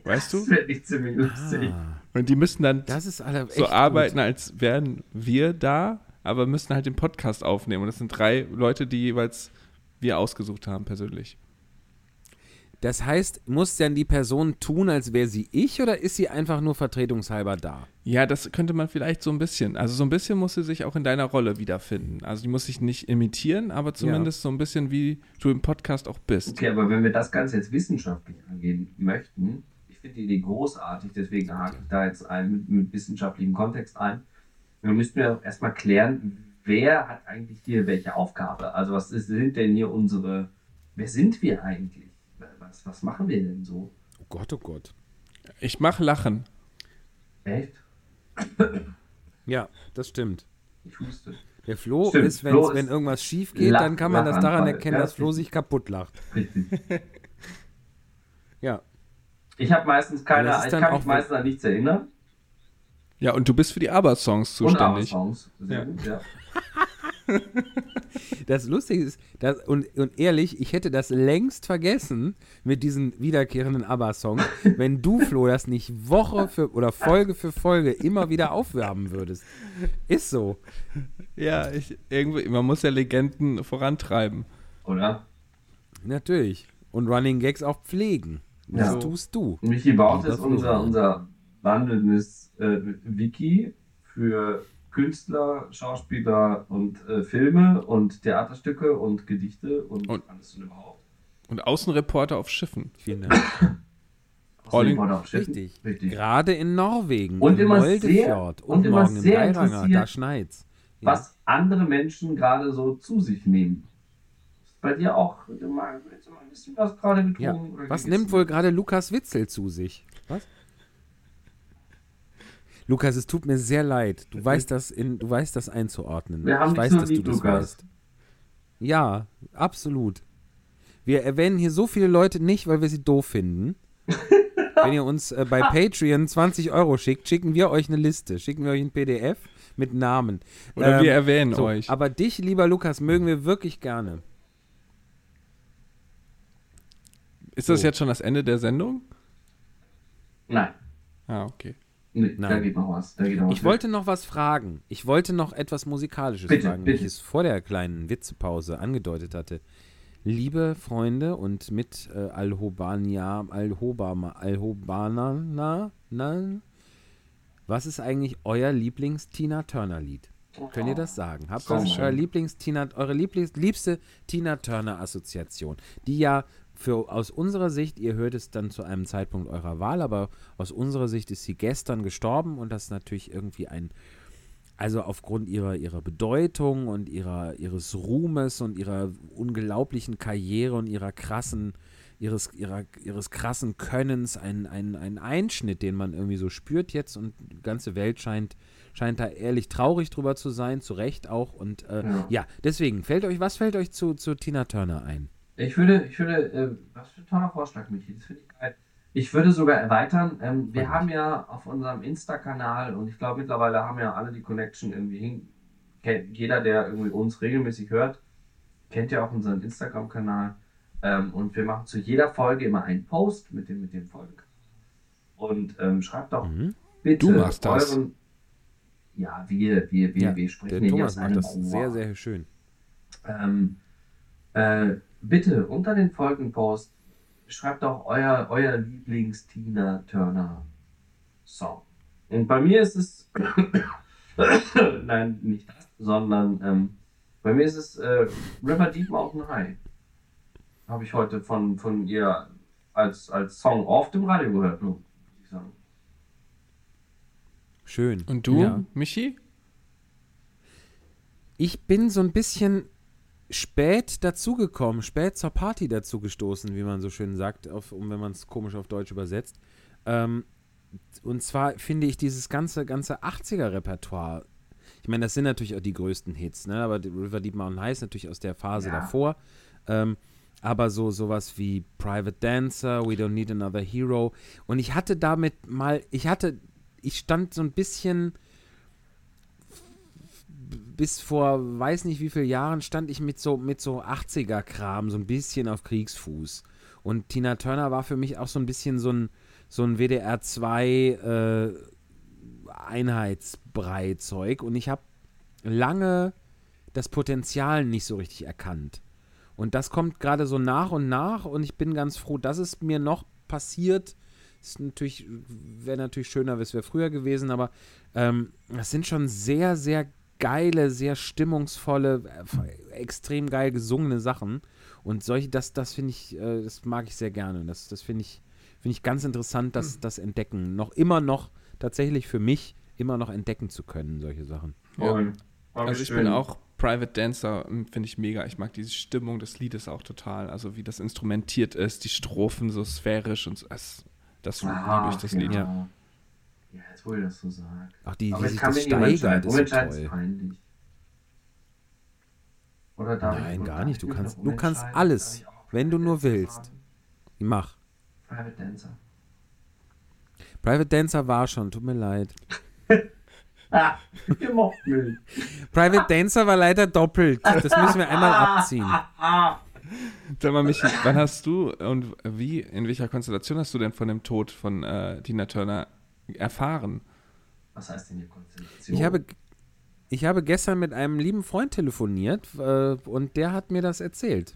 C: Weißt
B: Das
C: du?
B: wird nicht ziemlich lustig.
A: Ah,
C: Und die müssen dann
A: das ist alle
C: so arbeiten,
A: Gut.
C: als wären wir da, aber müssen halt den Podcast aufnehmen. Und das sind drei Leute, die jeweils wir ausgesucht haben, persönlich.
A: Das heißt, muss dann die Person tun, als wäre sie ich oder ist sie einfach nur vertretungshalber da?
C: Ja, das könnte man vielleicht so ein bisschen. Also so ein bisschen muss sie sich auch in deiner Rolle wiederfinden. Also die muss sich nicht imitieren, aber zumindest so ein bisschen wie du im Podcast auch bist.
B: Okay, aber wenn wir das Ganze jetzt wissenschaftlich angehen möchten, ich finde die Idee großartig, deswegen hake ich da jetzt ein, mit, mit wissenschaftlichem Kontext ein. Dann müssten wir erstmal klären, wer hat eigentlich hier welche Aufgabe? Also was ist, sind denn hier unsere, wer sind wir eigentlich? Was, was machen wir denn so?
A: Oh Gott, oh Gott.
C: Ich mach Lachen.
B: Echt?
A: Ja, das stimmt.
B: Ich huste.
A: Der Flo
B: Stimmt,
A: ist,
B: Flo
A: wenn irgendwas schief geht,
B: Lach-
A: dann kann man das daran erkennen,
B: Ja,
A: dass Flo sich kaputt lacht.
B: Richtig. *laughs*
A: Ja.
B: Ich habe meistens keine, ich kann mich meistens an nichts erinnern.
C: Ja, und du bist für die ABBA-Songs
B: Und
C: zuständig.
B: ABBA-Songs. Sehr
C: Ja.
B: gut, ja. *laughs* *laughs*
A: Das Lustige ist, dass, und, und ehrlich, ich hätte das längst vergessen mit diesen wiederkehrenden ABBA-Songs, *laughs* wenn du, Flo, das nicht Woche für oder Folge für Folge immer wieder aufwärmen würdest. Ist so.
C: Ja, ich, irgendwie, man muss ja Legenden vorantreiben.
B: Oder?
A: Natürlich. Und Running Gags auch pflegen. Das
B: Ja.
A: tust du.
B: Michi Baut ist unser, unser wandelndes äh, Wiki für Künstler, Schauspieler und äh, Filme und Theaterstücke und Gedichte und,
C: Und-
B: alles und überhaupt.
C: Und Außenreporter auf Schiffen.
A: Vielen Dank. *laughs*
C: Rolling-
B: Außerdem auf Schiffen.
A: Richtig.
B: Richtig.
A: Gerade in Norwegen.
B: Und
A: im
B: immer
A: Moldefjord
B: sehr-
A: und,
B: und immer
A: morgen im
B: sehr
A: Geiranger. Da
B: interessiert,
A: schneit's. Ja.
B: Was andere Menschen gerade so zu sich nehmen. Ist bei dir auch du mal, willst du mal ein bisschen was gerade getrunken?
A: Ja.
B: oder
A: Was nimmt wohl gerade Lukas Witzel zu sich? Was? Lukas, es tut mir sehr leid. Du weißt das, in, du weißt das einzuordnen.
B: Wir haben
A: ich weiß, dass
B: lieb,
A: du das
B: Lukas.
A: weißt. Ja, absolut. Wir erwähnen hier so viele Leute nicht, weil wir sie doof finden. *laughs* Wenn ihr uns äh, bei Patreon 20 Euro schickt, schicken wir euch eine Liste. Schicken wir euch ein PDF mit Namen.
C: Oder
A: Ähm,
C: wir erwähnen
A: so,
C: euch.
A: Aber dich, lieber Lukas, mögen wir wirklich gerne.
C: Ist das
A: so.
C: jetzt schon das Ende der Sendung?
B: Nein.
C: Ah, okay.
B: Nee, da
A: Nein.
B: geht noch was. Da geht noch was
A: Ich wollte noch was fragen. Ich wollte noch etwas Musikalisches
B: Bitte,
A: fragen, wie ich
B: bitte.
A: es vor der kleinen Witzepause angedeutet hatte. Liebe Freunde und mit äh, Alhobania, Alhobama, Alhobanana, na, was ist eigentlich euer Lieblings-Tina Turner-Lied? Könnt ihr das sagen? Habt was euer
B: Mann.
A: Lieblings-Tina, eure Lieblings, liebste Tina Turner-Assoziation, die ja für, aus unserer Sicht, ihr hört es dann zu einem Zeitpunkt eurer Wahl, aber aus unserer Sicht ist sie gestern gestorben und das ist natürlich irgendwie ein, also aufgrund ihrer, ihrer Bedeutung und ihrer, ihres Ruhmes und ihrer unglaublichen Karriere und ihrer krassen, ihres, ihrer, ihres krassen Könnens ein, ein, ein Einschnitt, den man irgendwie so spürt jetzt und die ganze Welt scheint, scheint da ehrlich traurig drüber zu sein, zu Recht auch. Und äh,
B: Ja.
A: ja. deswegen, fällt euch, was fällt euch zu, zu Tina Turner ein?
B: Ich würde, ich würde, äh, was für ein toller Vorschlag, Michi, das finde ich geil. Ich würde sogar erweitern, ähm, wir haben ja auf unserem Insta-Kanal und ich glaube mittlerweile haben ja alle die Connection irgendwie hin. Kennt, jeder, der irgendwie uns regelmäßig hört, kennt ja auch unseren Instagram-Kanal. Ähm, und wir machen zu jeder Folge immer einen Post mit dem, mit dem Folgen. Und ähm, schreibt doch
A: Mhm.
B: bitte
C: Du machst das.
B: euren. Ja, wir, wir, wir,
A: Ja,
B: wir sprechen
A: Der
B: hier
A: Thomas macht das sehr, sehr schön.
B: Ähm, äh, bitte unter den Folgenpost schreibt doch euer, euer Lieblings-Tina Turner Song. Und bei mir ist es, *coughs* nein, nicht das, sondern ähm, bei mir ist es äh, River Deep Mountain High. Habe ich heute von, von ihr als, als Song auf dem Radio gehört, muss ich sagen.
A: Schön.
C: Und du,
A: Ja.
C: Michi?
A: Ich bin so ein bisschen spät dazugekommen, spät zur Party dazu gestoßen, wie man so schön sagt, auf, um, wenn man es komisch auf Deutsch übersetzt. Ähm, und zwar finde ich dieses ganze, ganze 80er-Repertoire, ich meine, das sind natürlich auch die größten Hits, ne? aber River Deep Mountain High ist natürlich aus der Phase
B: Ja.
A: davor. Ähm, aber so sowas wie Private Dancer, We Don't Need Another Hero. Und ich hatte damit mal, ich hatte, ich stand so ein bisschen bis vor weiß nicht wie viele Jahren stand ich mit so mit so 80er Kram so ein bisschen auf Kriegsfuß und Tina Turner war für mich auch so ein bisschen so ein so ein WDR 2 äh, Einheitsbrei-Zeug und ich habe lange das Potenzial nicht so richtig erkannt. Und das kommt gerade so nach und nach und ich bin ganz froh, dass es mir noch passiert. Ist natürlich, wäre natürlich schöner, es wäre früher gewesen, aber ähm, sind schon sehr, sehr geile, sehr stimmungsvolle, äh, extrem geil gesungene Sachen. Und solche, das, das finde ich, äh, das mag ich sehr gerne. Das, das finde ich, finde ich ganz interessant, das, das Entdecken. Noch immer noch tatsächlich für mich immer noch entdecken zu können, solche Sachen.
C: Ja. Also ich bin auch Private Dancer, ähm, finde ich mega. Ich mag diese Stimmung des Liedes auch total. Also wie das instrumentiert ist, die Strophen so sphärisch und so. Das, das
B: Ah,
C: liebe ich, das
B: ja.
C: Lied.
B: Ja, jetzt wo ihr das so sagt.
A: Auch die,
B: Aber
A: wie
B: ich
A: sich
B: kann
A: das
B: mich nicht
A: steigert, ist so
B: ist peinlich. Oder darf
A: Nein,
B: ich,
A: gar nicht.
B: ich
A: Du kannst- du kannst alles,
B: ich
A: wenn du
B: Private
A: nur
B: Dancer
A: willst.
B: sagen?
A: Mach.
B: Private Dancer.
A: Private Dancer war schon, tut mir leid. *laughs*
B: Ah, ihr mocht mich.
A: Private Dancer war leider doppelt. Das müssen wir einmal abziehen. *laughs*
C: Sag mal, Michi, wann hast du und wie, in welcher Konstellation hast du denn von dem Tod von äh, Tina Turner erfahren?
B: Was heißt denn hier Konstellation?
A: Ich habe, ich habe gestern mit einem lieben Freund telefoniert äh, und der hat mir das erzählt.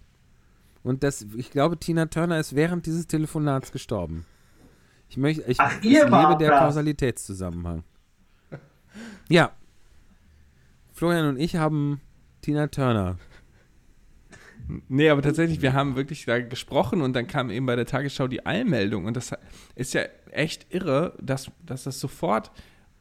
A: Und das, ich glaube, Tina Turner ist während dieses Telefonats gestorben. Ich möchte, ich,
B: Ach,
A: ich lebe der
B: das.
A: Kausalitätszusammenhang. Ja. Florian und ich haben Tina Turner.
C: Nee, aber tatsächlich, wir haben wirklich da gesprochen und dann kam eben bei der Tagesschau die Eilmeldung und das ist ja echt irre, dass, dass das sofort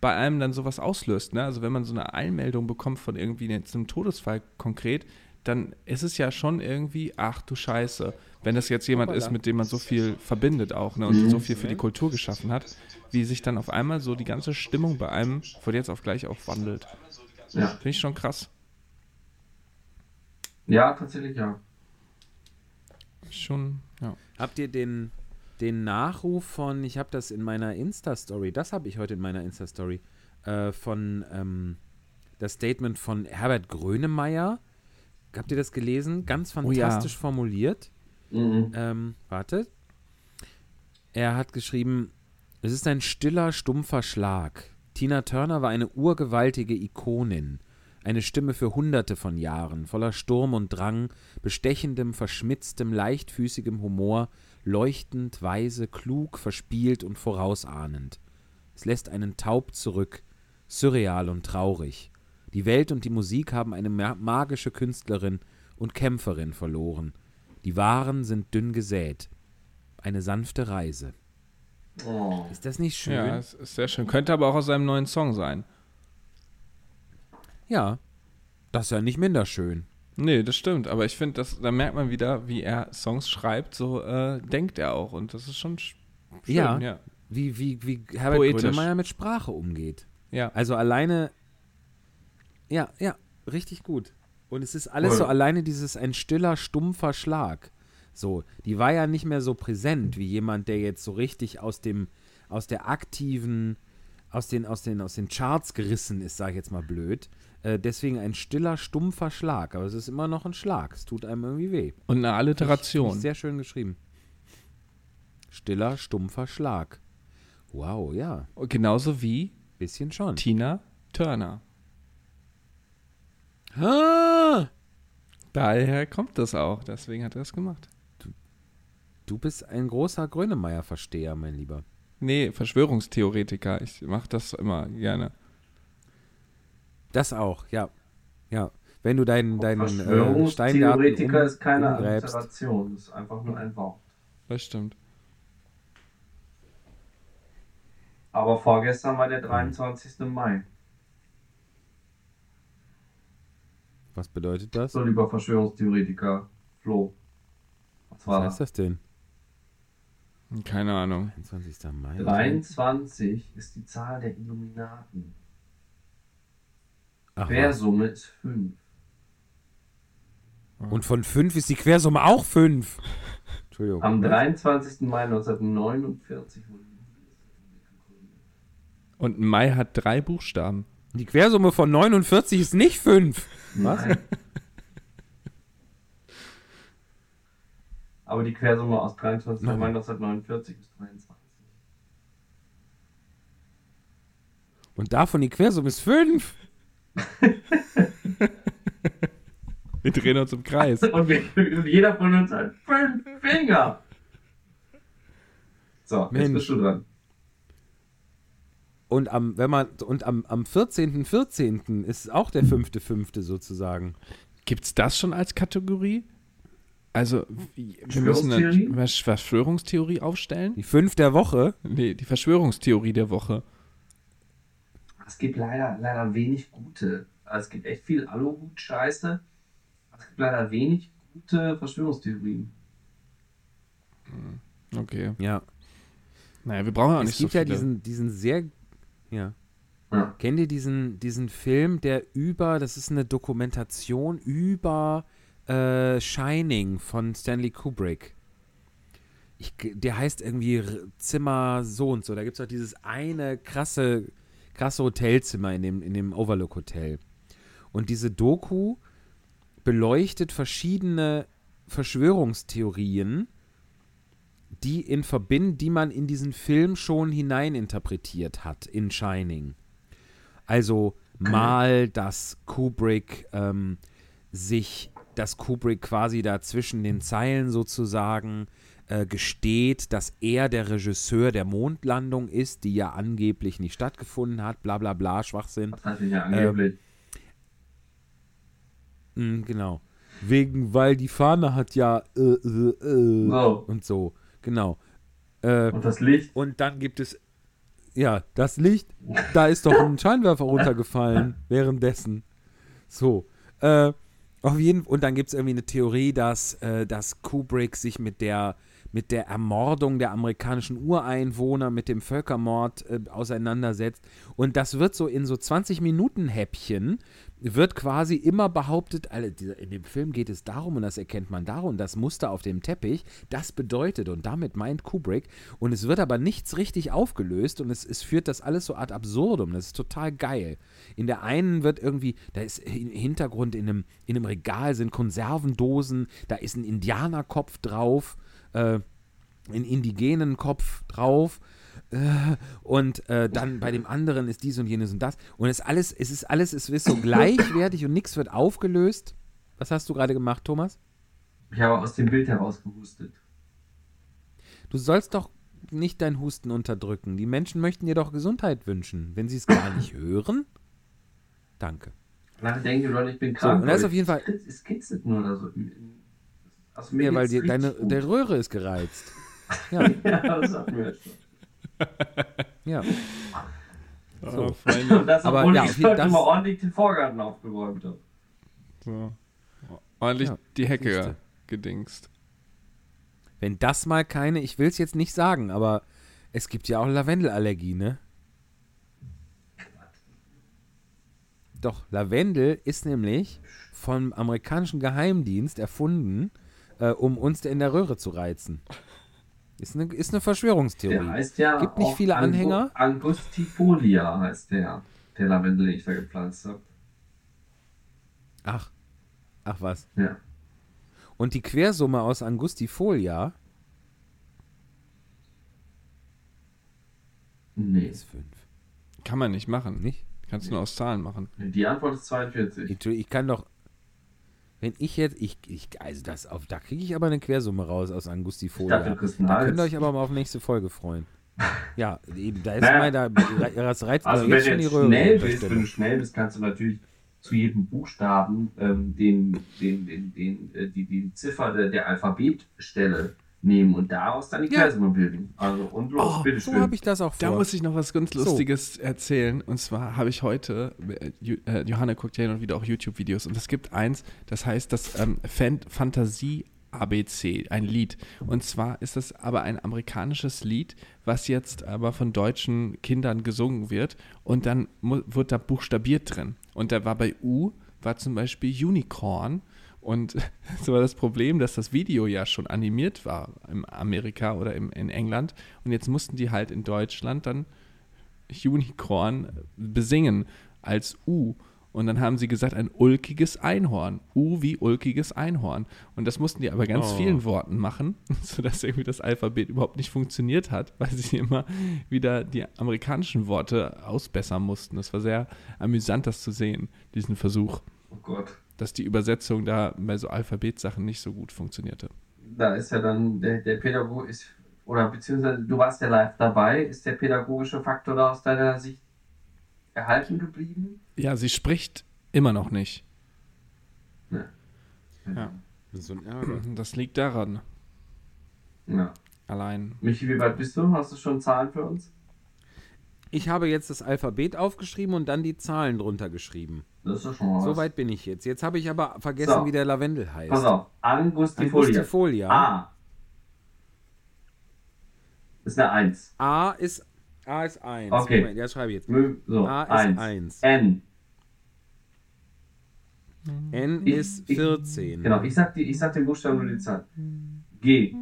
C: bei einem dann sowas auslöst. Ne? Also wenn man so eine Eilmeldung bekommt von irgendwie einem Todesfall konkret, dann ist es ja schon irgendwie, ach du Scheiße, wenn das jetzt jemand ist, mit dem man so viel verbindet auch ne, und so viel für die Kultur geschaffen hat, wie sich dann auf einmal so die ganze Stimmung bei einem von jetzt auf gleich auch wandelt.
B: Ja.
C: Finde ich schon krass.
B: ja, tatsächlich ja.
C: Schon, ja.
A: Habt ihr den, den Nachruf von, ich habe das in meiner Insta-Story, das habe ich heute in meiner Insta-Story, äh, von ähm, das Statement von Herbert Grönemeyer. Habt ihr das gelesen? Ganz
C: Oh ja.
A: fantastisch formuliert.
B: Mhm.
A: Ähm, wartet. Er hat geschrieben, es ist ein stiller, stumpfer Schlag. Tina Turner war eine urgewaltige Ikonin. Eine Stimme für hunderte von Jahren, voller Sturm und Drang, bestechendem, verschmitztem, leichtfüßigem Humor, leuchtend, weise, klug, verspielt und vorausahnend. Es lässt einen taub zurück, surreal und traurig. Die Welt und die Musik haben eine ma- magische Künstlerin und Kämpferin verloren. Die Waren sind dünn gesät. Eine sanfte Reise.
B: Oh.
A: Ist das nicht schön?
C: Ja, es ist sehr schön. Könnte aber auch aus seinem neuen Song sein.
A: Ja. Das ist ja nicht minder schön.
C: Nee, das stimmt. Aber ich finde, das- da merkt man wieder, wie er Songs schreibt, so äh, denkt er auch. Und das ist schon sch- schön.
A: Ja.
C: ja.
A: Wie, wie, wie Herbert
C: Poetisch.
A: Grönemeyer mit Sprache umgeht.
C: Ja.
A: Also alleine. Ja, ja, richtig gut. Und es ist alles
B: Cool.
A: so alleine dieses ein stiller, stumpfer Schlag. So, die war ja nicht mehr so präsent wie jemand, der jetzt so richtig aus dem, aus der aktiven, aus den, aus den, aus den Charts gerissen ist, sag ich jetzt mal blöd. Äh, deswegen ein stiller, stumpfer Schlag. Aber es ist immer noch ein Schlag. Es tut einem irgendwie weh.
C: Und eine Alliteration.
A: Sehr schön geschrieben. Stiller, stumpfer Schlag. Wow, ja.
C: Und Genauso wie
A: Bisschen schon.
C: Tina Turner.
A: Ah,
C: Daher kommt das auch. Deswegen hat er es gemacht.
A: du bist ein großer Grönemeyer-Versteher, mein Lieber.
C: Nee, Verschwörungstheoretiker. Ich mache das immer gerne.
A: Das auch, ja. Ja. Wenn du deinen, deinen äh,
B: Verschwörungstheoretiker
A: um,
B: ist keine
A: umgräbst.
B: Alliteration, das ist einfach nur ein Wort.
C: Das stimmt.
B: Aber vorgestern war der 23. Mai.
A: Was bedeutet das?
B: So, lieber Verschwörungstheoretiker, Flo. Was
A: Was
B: war
A: heißt
B: das?
A: denn?
C: Keine Ahnung.
A: 21. Mai.
B: 23 ist die Zahl der Illuminaten. Quersumme ist 5.
A: Und von 5 ist die Quersumme auch 5. Entschuldigung.
B: Am 23. Mai 1949 wurde.
C: Und Mai hat drei Buchstaben.
A: Die Quersumme von 49 ist nicht 5. Was?
B: Nein. Aber die Quersumme aus 23. Mai
A: Nein.
B: 1949 ist 23.
A: Und davon die Quersumme ist 5. *laughs*
C: Wir drehen uns im Kreis.
B: Und, wir, jeder von uns hat fünf Finger. So, jetzt
A: Mensch.
B: bist du dran.
A: Und am, wenn man, und am, am 14.14. ist auch der 5.5. sozusagen.
C: Gibt's das schon als Kategorie? Also, wir müssen eine
B: Verschwörungstheorie?
C: Versch- Verschwörungstheorie aufstellen?
A: Die 5 der Woche.
C: Nee, die Verschwörungstheorie der Woche.
B: Es gibt leider, leider wenig gute. Also es gibt echt viel Aluhut-Scheiße. Es gibt leider wenig gute Verschwörungstheorien.
C: Okay.
A: Ja.
C: Naja, wir brauchen ja auch
A: es
C: nicht so
A: gibt ja diesen, diesen sehr. Ja.
B: Ja.
A: Kennt ihr diesen, diesen Film, der über, das ist eine Dokumentation über äh, Shining von Stanley Kubrick. Ich, der heißt irgendwie Zimmer so und so. Da gibt es auch dieses eine krasse, krasse Hotelzimmer in dem, in dem Overlook Hotel. Und diese Doku beleuchtet verschiedene Verschwörungstheorien, die in Verbind, die man in diesen Film schon hineininterpretiert hat in Shining. Also mal, dass Kubrick ähm, sich, dass Kubrick quasi da zwischen den Zeilen sozusagen äh, gesteht, dass er der Regisseur der Mondlandung ist, die ja angeblich nicht stattgefunden hat, bla bla bla, Schwachsinn.
B: Das ich ja angeblich.
A: Mm, genau. Wegen, weil die Fahne hat ja äh, äh, äh,
B: So.
A: und so. Genau.
B: Und das Licht.
A: und dann gibt es, ja, das Licht, da ist doch ein Scheinwerfer runtergefallen *laughs* währenddessen. So. Äh, auf jeden und dann gibt es irgendwie eine Theorie, dass, äh, dass Kubrick sich mit der, mit der Ermordung der amerikanischen Ureinwohner, mit dem Völkermord äh, auseinandersetzt. Und das wird so in so 20 Minuten Häppchen, wird quasi immer behauptet, dieser- in dem Film geht es darum, und das erkennt man darum, das Muster auf dem Teppich, das bedeutet, und damit meint Kubrick, und es wird aber nichts richtig aufgelöst und es, es führt das alles so ad absurdum, das ist total geil. In der einen wird irgendwie, da ist im Hintergrund in einem, in einem Regal sind Konservendosen, da ist ein Indianerkopf drauf, äh, ein indigenen Kopf drauf, äh, und äh, dann bei dem anderen ist dies und jenes und das. Und es ist alles, es ist alles, es ist so *coughs* gleichwertig und nichts wird aufgelöst. Was hast du gerade gemacht, Thomas?
B: Ich habe aus dem Bild heraus gehustet.
A: Du sollst doch nicht dein Husten unterdrücken. Die Menschen möchten dir doch Gesundheit wünschen. Wenn sie es gar nicht hören, danke.
B: Nachher denken die Leute, ich bin
A: So,
B: krank.
A: und das ist auf jeden Fall,
B: Es kitzelt nur oder so. Also mir
A: ja, weil
B: richtig
A: deine,
B: gut.
A: der Röhre ist gereizt. *laughs* Ja,
B: Ja, das wir schon. *laughs*
A: ja. So.
C: Oh, Freunde.
B: Und das,
A: Aber
B: obwohl
A: ja,
B: ich heute
A: das-
B: mal ordentlich den Vorgarten aufgeräumt habe.
C: So. Ordentlich
A: Ja,
C: die Hecke
A: siehste.
C: gedingst.
A: Wenn das mal keine, ich will es jetzt nicht sagen, aber es gibt ja auch Lavendelallergie, ne? Doch, Lavendel ist nämlich vom amerikanischen Geheimdienst erfunden, äh, um uns in der Röhre zu reizen. Ist eine, ist eine
B: Der
A: Verschwörungstheorie.
B: heißt ja
A: Gibt nicht viele
B: Angu-
A: Anhänger?
B: Angustifolia heißt der. Der Lavendel, den ich da gepflanzt habe.
A: Ach, ach was.
B: Ja.
A: Und die Quersumme aus Angustifolia
B: Nee.
A: ist 5.
C: Kann man nicht machen.
A: Nicht?
C: Kannst du nur aus Zahlen machen.
B: Die Antwort ist 42.
A: Ich, ich kann doch. Wenn ich jetzt, ich, ich also das auf, da kriege ich aber eine Quersumme raus aus
B: Ich
A: Angustifolia. Da könnt ihr euch aber mal auf nächste Folge freuen. *laughs* Ja, eben, da ist
B: Naja.
A: mal, da das reizt
B: Also wenn
A: jetzt schon die Röhre.
B: schnell bist, wenn du schnell bist, kannst du natürlich zu jedem Buchstaben ähm, den, den, den, den, äh, die, die Ziffer der, der Alphabetstelle nehmen und daraus dann die
A: Ja.
B: Bilden. Also und los,
C: Oh,
B: bitteschön.
A: So habe ich das auch
C: Da
A: vor.
C: muss ich noch was ganz
A: So.
C: Lustiges erzählen. Und zwar habe ich heute, äh, äh, Johanna guckt ja hin und wieder auch YouTube-Videos. Und es gibt eins, das heißt das ähm, Fan Fantasie ABC, ein Lied. Und zwar ist das aber ein amerikanisches Lied, was jetzt aber von deutschen Kindern gesungen wird. Und dann wird da buchstabiert drin. Und da war bei U, war zum Beispiel Unicorn. Und *laughs* so war das Problem, dass das Video ja schon animiert war in Amerika oder im, in England. Und jetzt mussten die halt in Deutschland dann Unicorn besingen als U. Und dann haben sie gesagt, ein ulkiges Einhorn. U wie ulkiges Einhorn. Und das mussten die aber ganz
A: Oh.
C: vielen Worten machen, *laughs* sodass irgendwie das Alphabet überhaupt nicht funktioniert hat, weil sie immer wieder die amerikanischen Worte ausbessern mussten. Das war sehr amüsant, das zu sehen, diesen Versuch,
B: Oh Gott.
C: Dass die Übersetzung da bei so Alphabetsachen nicht so gut funktionierte.
B: Da ist ja dann der, der Pädagoge ist, oder beziehungsweise du warst ja live dabei, ist der pädagogische Faktor da aus deiner Sicht erhalten geblieben?
C: Ja, sie spricht immer noch nicht.
B: Ja.
C: Ja.
A: so ein Ärger.
C: Das liegt daran,
B: ja.
C: allein.
B: Michi, wie weit bist du? Hast du schon Zahlen für uns?
A: Ich habe jetzt das Alphabet aufgeschrieben und dann die Zahlen drunter geschrieben.
B: Das ist doch schon mal
A: So
B: was.
A: weit bin ich jetzt. Jetzt habe ich aber vergessen,
B: So.
A: wie der Lavendel heißt.
B: Pass auf. Angustifolia.
A: Angustifolia.
B: A. Ist eine 1.
A: A ist A ist 1.
B: Okay.
A: Moment, ja, schreibe ich jetzt.
B: So,
A: A ist
B: 1.
A: 1.
B: N.
A: N
B: Ich-
A: ist
B: ich-
A: 14.
B: Genau, ich sag, die, ich sag den Buchstaben nur die Zahl. G.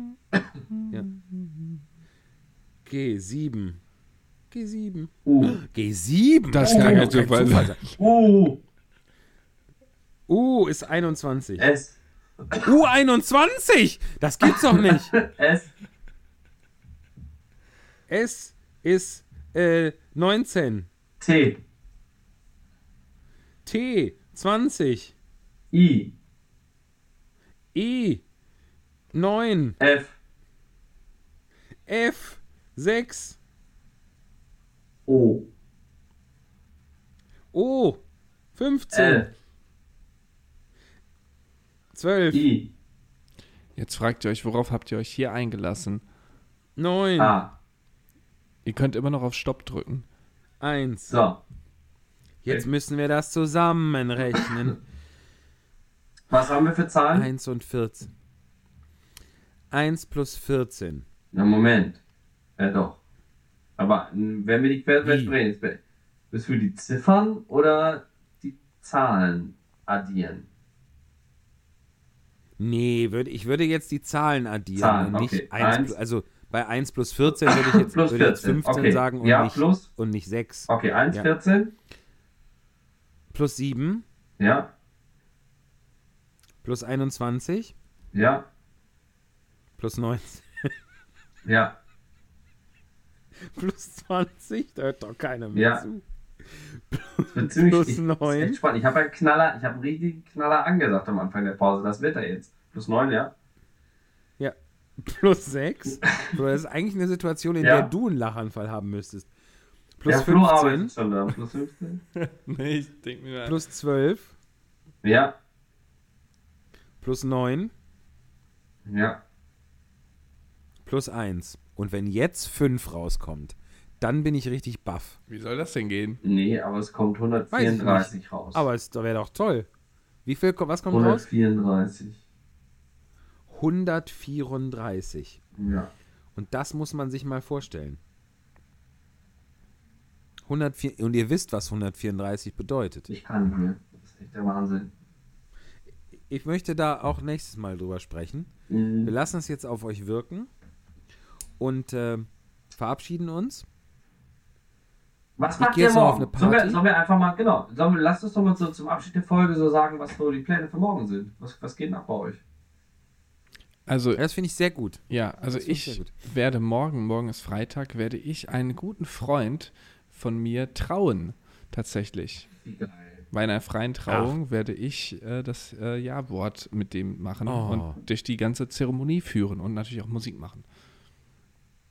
A: G, 7. G7.
B: U.
A: G7?
C: Das
A: kann
C: kann ja Zufall
A: Zufall
C: sein.
A: sein.
B: U.
A: U ist 21.
B: S.
A: U21! Das gibt's doch nicht. *laughs*
B: S.
A: S ist äh, 19.
B: T.
A: T 20.
B: I.
A: E 9.
B: F.
A: F 6.
B: O.
A: O 15.
B: L.
A: 12.
B: I.
C: Jetzt fragt ihr euch, worauf habt ihr euch hier eingelassen?
A: 9.
B: A.
C: Ihr könnt immer noch auf Stopp drücken.
A: 1.
B: So.
A: Jetzt müssen wir das zusammenrechnen. *laughs*
B: Was haben wir für Zahlen?
A: 1 und 14. 1 plus 14.
B: Na, Moment. Ja, doch. Aber wenn wir die Quersumme
A: Wie?
B: sprechen, ist- müssen wir die Ziffern oder die Zahlen addieren?
A: Nee, würd, ich würde jetzt die Zahlen addieren
B: Zahlen,
A: nicht
B: okay.
A: 1,
B: Eins.
A: also bei 1 plus 14 *laughs* würde ich jetzt,
B: Plus
A: würde jetzt
B: 14,
A: 15
B: okay.
A: sagen und,
B: Ja,
A: nicht,
B: plus?
A: und nicht 6.
B: Okay, 1,
A: Ja.
B: 14.
A: Plus 7,
B: Ja,
A: plus 21,
B: ja,
A: plus 19,
B: ja. *laughs*
A: plus 20, da hört doch keiner mehr
B: Ja.
A: zu.
B: Das wird ziemlich
A: Plus
B: ich, *laughs*
A: neun.
B: ist echt spannend. Ich habe einen Knaller, ich habe einen richtigen Knaller angesagt am Anfang der Pause. Das wird er jetzt. Plus 9, ja?
A: Ja, plus 6. So, das ist eigentlich eine Situation, in *laughs*
B: Ja.
A: der du einen Lachanfall haben müsstest. Plus
B: Flo
A: 15,
B: arbeitet schon da. Plus 15. *laughs*
C: nee, ich denke mir.
A: plus 12,
B: Ja,
A: plus 9,
B: ja.
A: plus 1. Und wenn jetzt 5 rauskommt, dann bin ich richtig baff.
C: Wie soll das denn gehen?
B: Nee, aber es kommt
A: Weiß ich
B: 134 raus.
A: Aber es wäre doch toll. Wie viel, was kommt raus?
B: 134.
A: 134.
B: Ja.
A: Und das muss man sich mal vorstellen. 104, und ihr wisst, was 134 bedeutet.
B: Ich kann nicht mehr. Das ist echt der Wahnsinn.
A: Ich möchte da auch nächstes Mal drüber sprechen. Wir
B: Mhm.
A: lassen es jetzt auf euch wirken und äh, verabschieden uns.
B: Was macht ihr morgen?
A: eine
B: Sollen wir,
A: Party.
B: sollen wir einfach mal, genau, sollen wir, lasst uns doch mal so zum Abschied der Folge so sagen, was so die Pläne für morgen sind. Was, was geht nach bei euch?
C: Also,
A: das finde ich sehr gut.
C: ja, also
A: Das ich
C: werde morgen, morgen ist Freitag, werde ich einen guten Freund von mir trauen. Tatsächlich.
B: Wie geil.
C: Bei einer freien Trauung werde ich äh, das äh, Ja-Wort mit dem machen
A: Oh.
C: und durch die ganze Zeremonie führen und natürlich auch Musik machen.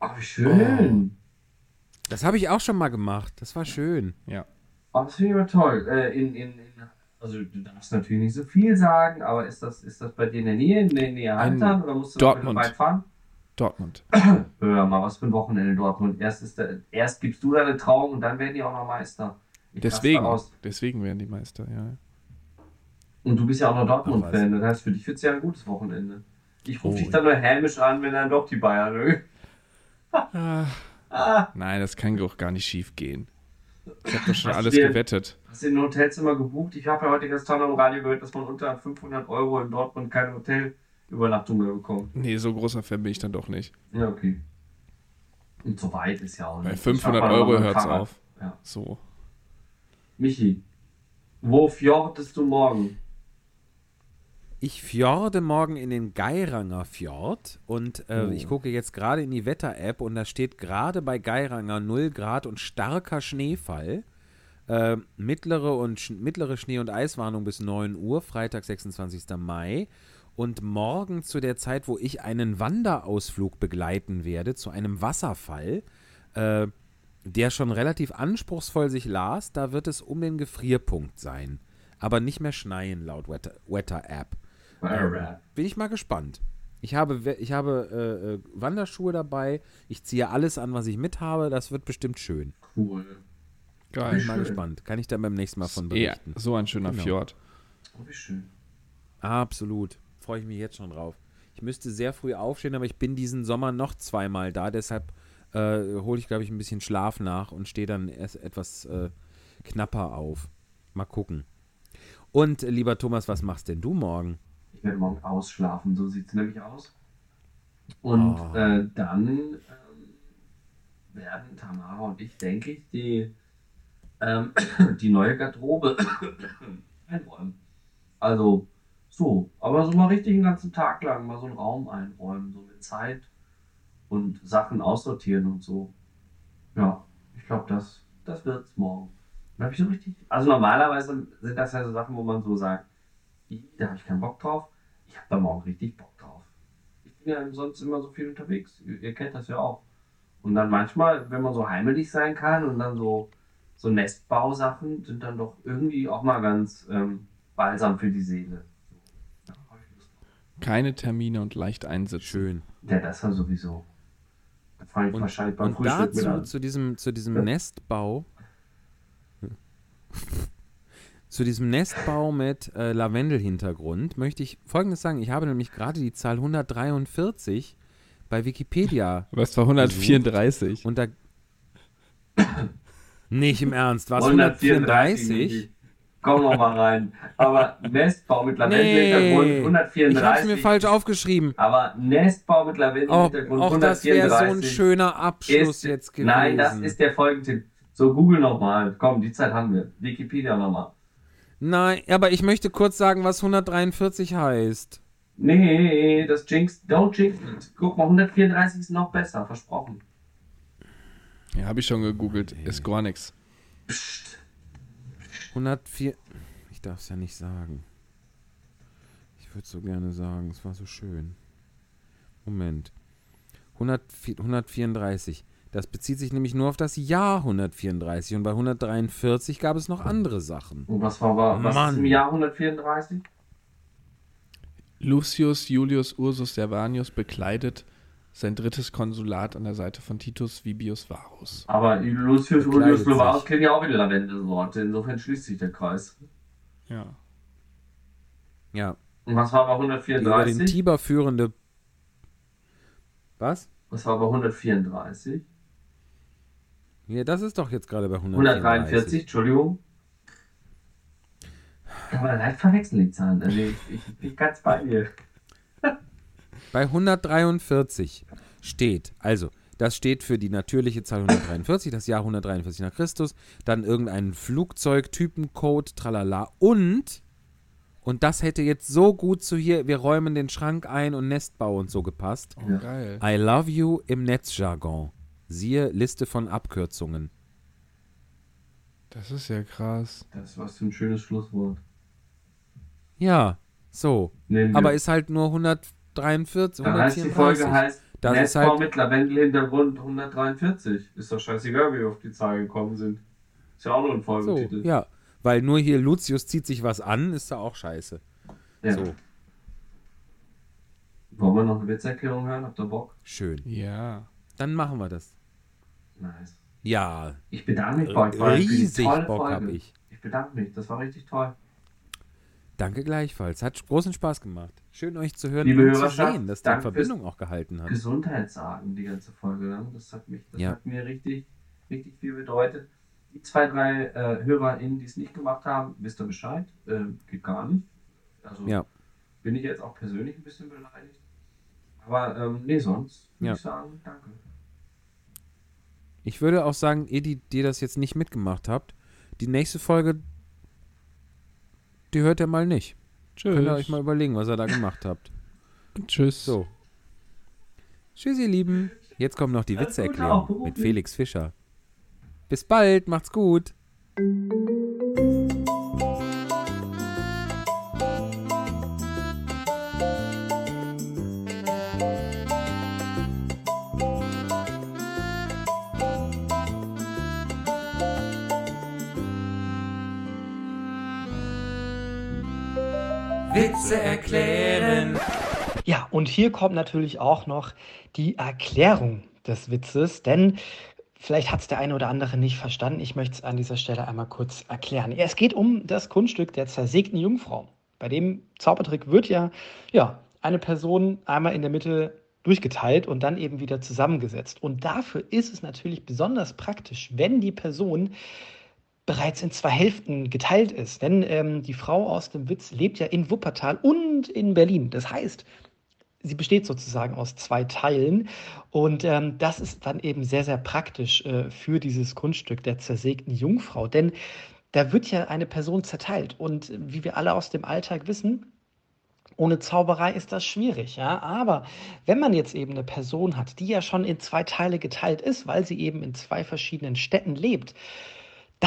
B: Oh, wie schön.
A: Das habe ich auch schon mal gemacht. Das war schön.
C: Ja.
B: Oh, das finde ich aber toll. Äh, in, in, in, also du darfst natürlich nicht so viel sagen, aber ist das, ist das bei dir in der Nähe, in der Nähe Haltern oder musst du
C: Dortmund.
B: weit fahren?
C: Dortmund. *clears throat*
B: Hör mal, was für ein Wochenende in Dortmund. Erst, ist der, erst gibst du deine Trauung und dann werden die auch noch Meister. Ich
C: Deswegen,
B: aus.
C: deswegen werden die Meister, ja.
B: Und du bist ja auch noch Dortmund-Fan, das heißt, für dich wird es ja ein gutes Wochenende. Ich rufe
A: Oh,
B: dich dann nur hämisch an, wenn dann doch die Bayern. ne? Ah,
C: Nein, das kann doch gar nicht schief gehen. Ich habe doch schon
B: Hast
C: alles
B: dir-
C: gewettet.
B: hast du ein Hotelzimmer gebucht? Ich habe ja heute gestern am Radio gehört, dass man unter 500 Euro in Dortmund keine Hotelübernachtung mehr bekommt.
C: Nee, so großer Fan bin ich dann doch nicht.
B: Ja, okay. Und so weit ist ja auch nicht.
C: Bei
B: Das
C: 500
B: schafft man auch
C: Euro hört's auf.
B: Ja.
C: So.
B: Michi, wo fjordest du morgen?
A: Ich fjorde morgen in den Geiranger Fjord und äh,
B: Oh.
A: ich gucke jetzt gerade in die Wetter-App und da steht gerade bei Geiranger 0 Grad und starker Schneefall. Äh, mittlere, und, Sch- mittlere Schnee- und Eiswarnung bis 9 Uhr, Freitag, 26. Mai. Und morgen zu der Zeit, wo ich einen Wanderausflug begleiten werde, zu einem Wasserfall, äh, der schon relativ anspruchsvoll sich las, da wird es um den Gefrierpunkt sein. Aber nicht mehr schneien laut Wetter- Wetter-App.
B: Alright.
A: Bin ich mal gespannt. Ich habe, ich habe äh, äh, Wanderschuhe dabei. Ich ziehe alles an, was ich mit habe. Das wird bestimmt schön.
B: Cool.
A: Bin
C: Geil.
A: ich mal
B: Schön.
A: gespannt. Kann ich dann beim nächsten Mal von berichten.
C: so ein schöner
A: Genau.
C: Fjord.
B: Oh, wie schön.
A: Absolut. Freue ich mich jetzt schon drauf. Ich müsste sehr früh aufstehen, aber ich bin diesen Sommer noch zweimal da. Deshalb äh, hole ich, glaube ich, ein bisschen Schlaf nach und stehe dann erst etwas äh, knapper auf. Mal gucken. Und äh, lieber Thomas, was machst denn du morgen?
B: Werde morgen ausschlafen, so sieht es nämlich aus. Und
A: Oh.
B: äh, dann ähm, werden Tamara und ich, denke ich, die, ähm, *clears throat* die neue Garderobe *clears throat* einräumen. Also so, aber so mal richtig einen ganzen Tag lang mal so einen Raum einräumen, so mit Zeit und Sachen aussortieren und so. Ja, ich glaube, das, das wird's morgen. Dann ich so richtig. Also normalerweise sind das ja so Sachen, wo man so sagt, "Ih, da habe ich keinen Bock drauf. Ich habe da morgen richtig Bock drauf. Ich bin ja sonst immer so viel unterwegs. Ihr, ihr kennt das ja auch. Und dann manchmal, wenn man so heimelig sein kann und dann so, so Nestbausachen sind dann doch irgendwie auch mal ganz ähm, balsam für die Seele.
C: Keine Termine und leicht einsitzen.
A: Schön.
B: ja das war sowieso. Da fange ich
A: Und,
B: wahrscheinlich beim
A: und
B: Frühstück mit
A: dazu,
B: an.
A: zu diesem, zu diesem
B: Ja.
A: Nestbau, *laughs* zu diesem Nestbau mit äh, Lavendelhintergrund möchte ich Folgendes sagen. Ich habe nämlich gerade die Zahl 143 bei Wikipedia
C: es war 134.
A: und da... *coughs* Nicht im Ernst, war es
B: 134.
A: 134?
B: Komm noch mal rein. Aber Nestbau mit Lavendelhintergrund
A: Nee,
B: 134.
A: ich habe es mir falsch aufgeschrieben.
B: Aber Nestbau mit
A: Oh,
B: Lavendelhintergrund
A: auch das wäre so ein
B: 134
A: schöner Abschluss
B: ist,
A: jetzt gewesen.
B: Nein, das ist der Folgentipp. So, Google nochmal. Komm, die Zeit haben wir. Wikipedia nochmal.
A: Nein, aber ich möchte kurz sagen, was 143 heißt.
B: Nee, das Jinx, don't Jinx it. Guck mal, 134 ist noch besser, versprochen.
C: Ja, habe ich schon gegoogelt. Ist gar nichts.
B: Psst.
A: 104. Ich darf es ja nicht sagen. Ich würde so gerne sagen, es war so schön. Moment. 104, 134. Das bezieht sich nämlich nur auf das Jahr 134 und bei 143 gab es noch andere Sachen.
B: Und was war, war was ist im Jahr 134?
C: Lucius Julius Ursus Servanius bekleidet sein drittes Konsulat an der Seite von Titus Vibius Varus.
B: Aber Lucius
A: Bekleidet
B: Julius
A: sich.
B: kennt ja auch wieder Lavendelsorte. Insofern schließt sich der Kreis.
C: Ja.
A: Ja.
B: Und was war bei
A: Die über den
B: 134?
A: Tiber führende. Was?
B: Was war bei 134?
A: Ja, das ist doch jetzt gerade bei 143.
B: 143, Entschuldigung. Aber leicht verwechseln die Zahlen. Also ich, ich bin ganz bei dir. *laughs*
A: Bei 143 steht, also, das steht für die natürliche Zahl 143, das Jahr 143 nach Christus, dann irgendein Flugzeugtypencode, tralala und, und das hätte jetzt so gut zu hier, wir räumen den Schrank ein und Nestbau und so gepasst.
C: Oh,
B: Ja.
C: geil.
A: I love you im Netzjargon. Siehe Liste von Abkürzungen.
C: Das ist ja krass.
B: Das ist was für ein schönes Schlusswort.
A: Ja, so. Aber ist halt nur 143,
B: Dann heißt die Folge
A: 134.
B: heißt
A: Das ist halt-
B: mit Lavendelhintergrund 143. Ist doch scheißegal, wie wir auf die Zahl gekommen sind. Ist ja auch nur ein
A: So,
B: Folgetitel.
A: ja. Weil nur hier Lucius zieht sich was an, ist da auch scheiße.
B: Ja.
A: So,
B: Wollen wir noch eine Witzerklärung hören? Habt ihr Bock?
A: schön.
C: Ja.
A: Dann machen wir das.
B: Nice.
A: Ja,
B: Ich bedanke mich bei euch
A: riesig Bock habe ich.
B: Ich bedanke mich. Das war richtig toll.
A: Danke gleichfalls. Hat großen Spaß gemacht. Schön euch zu hören
B: Liebe
A: und zu sehen, dass die Verbindung auch gehalten hat.
B: Gesundheit sagen, die ganze Folge lang. Das hat mich, das
A: Ja.
B: hat mir richtig, richtig viel bedeutet. Die zwei, drei äh, HörerInnen, die es nicht gemacht haben, wisst ihr Bescheid. Ähm, geht gar nicht. Also
A: Ja.
B: bin ich jetzt auch persönlich ein bisschen beleidigt. Aber ähm, nee, sonst würde
A: Ja.
B: ich sagen, danke.
A: Ich würde auch sagen, ihr, die, die das jetzt nicht mitgemacht habt, die nächste Folge, die hört ihr mal nicht. Könnt ihr euch
C: Tschüss.
A: mal überlegen, was ihr da gemacht habt.
C: Tschüss.
A: So. Tschüss, ihr Lieben. Jetzt kommt noch die Witzeerklärung mit. Felix Fischer. Bis bald, macht's gut. Witze erklären.
D: Ja, und hier kommt natürlich auch noch die Erklärung des Witzes, denn vielleicht hat es der eine oder andere nicht verstanden. Ich möchte es an dieser Stelle einmal kurz erklären. Es geht um das Kunststück der zersägten Jungfrau. Bei dem Zaubertrick wird ja, ja eine Person einmal in der Mitte durchgeteilt und dann eben wieder zusammengesetzt. Und dafür ist es natürlich besonders praktisch, wenn die Person bereits in zwei Hälften geteilt ist. Denn ähm, die Frau aus dem Witz lebt ja in Wuppertal und in Berlin. Das heißt, sie besteht sozusagen aus zwei Teilen. Und ähm, das ist dann eben sehr, sehr praktisch äh, für dieses Kunststück der zersägten Jungfrau. Denn da wird ja eine Person zerteilt. Und wie wir alle aus dem Alltag wissen, ohne Zauberei ist das schwierig, ja. Aber wenn man jetzt eben eine Person hat, die ja schon in zwei Teile geteilt ist, weil sie eben in zwei verschiedenen Städten lebt,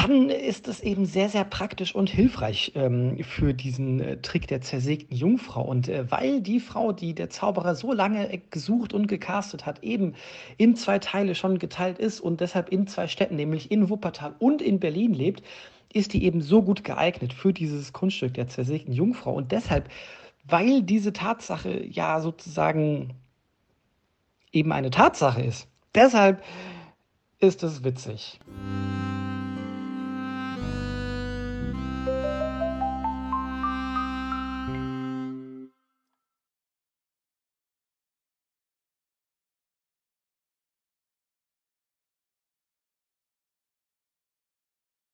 D: dann ist es eben sehr, sehr praktisch und hilfreich ähm, für diesen äh, Trick der zersägten Jungfrau. Und äh, weil die Frau, die der Zauberer so lange gesucht und gecastet hat, eben in zwei Teile schon geteilt ist und deshalb in zwei Städten, nämlich in Wuppertal und in Berlin lebt, ist die eben so gut geeignet für dieses Kunststück der zersägten Jungfrau. Und deshalb, weil diese Tatsache ja sozusagen eben eine Tatsache ist, deshalb ist es witzig.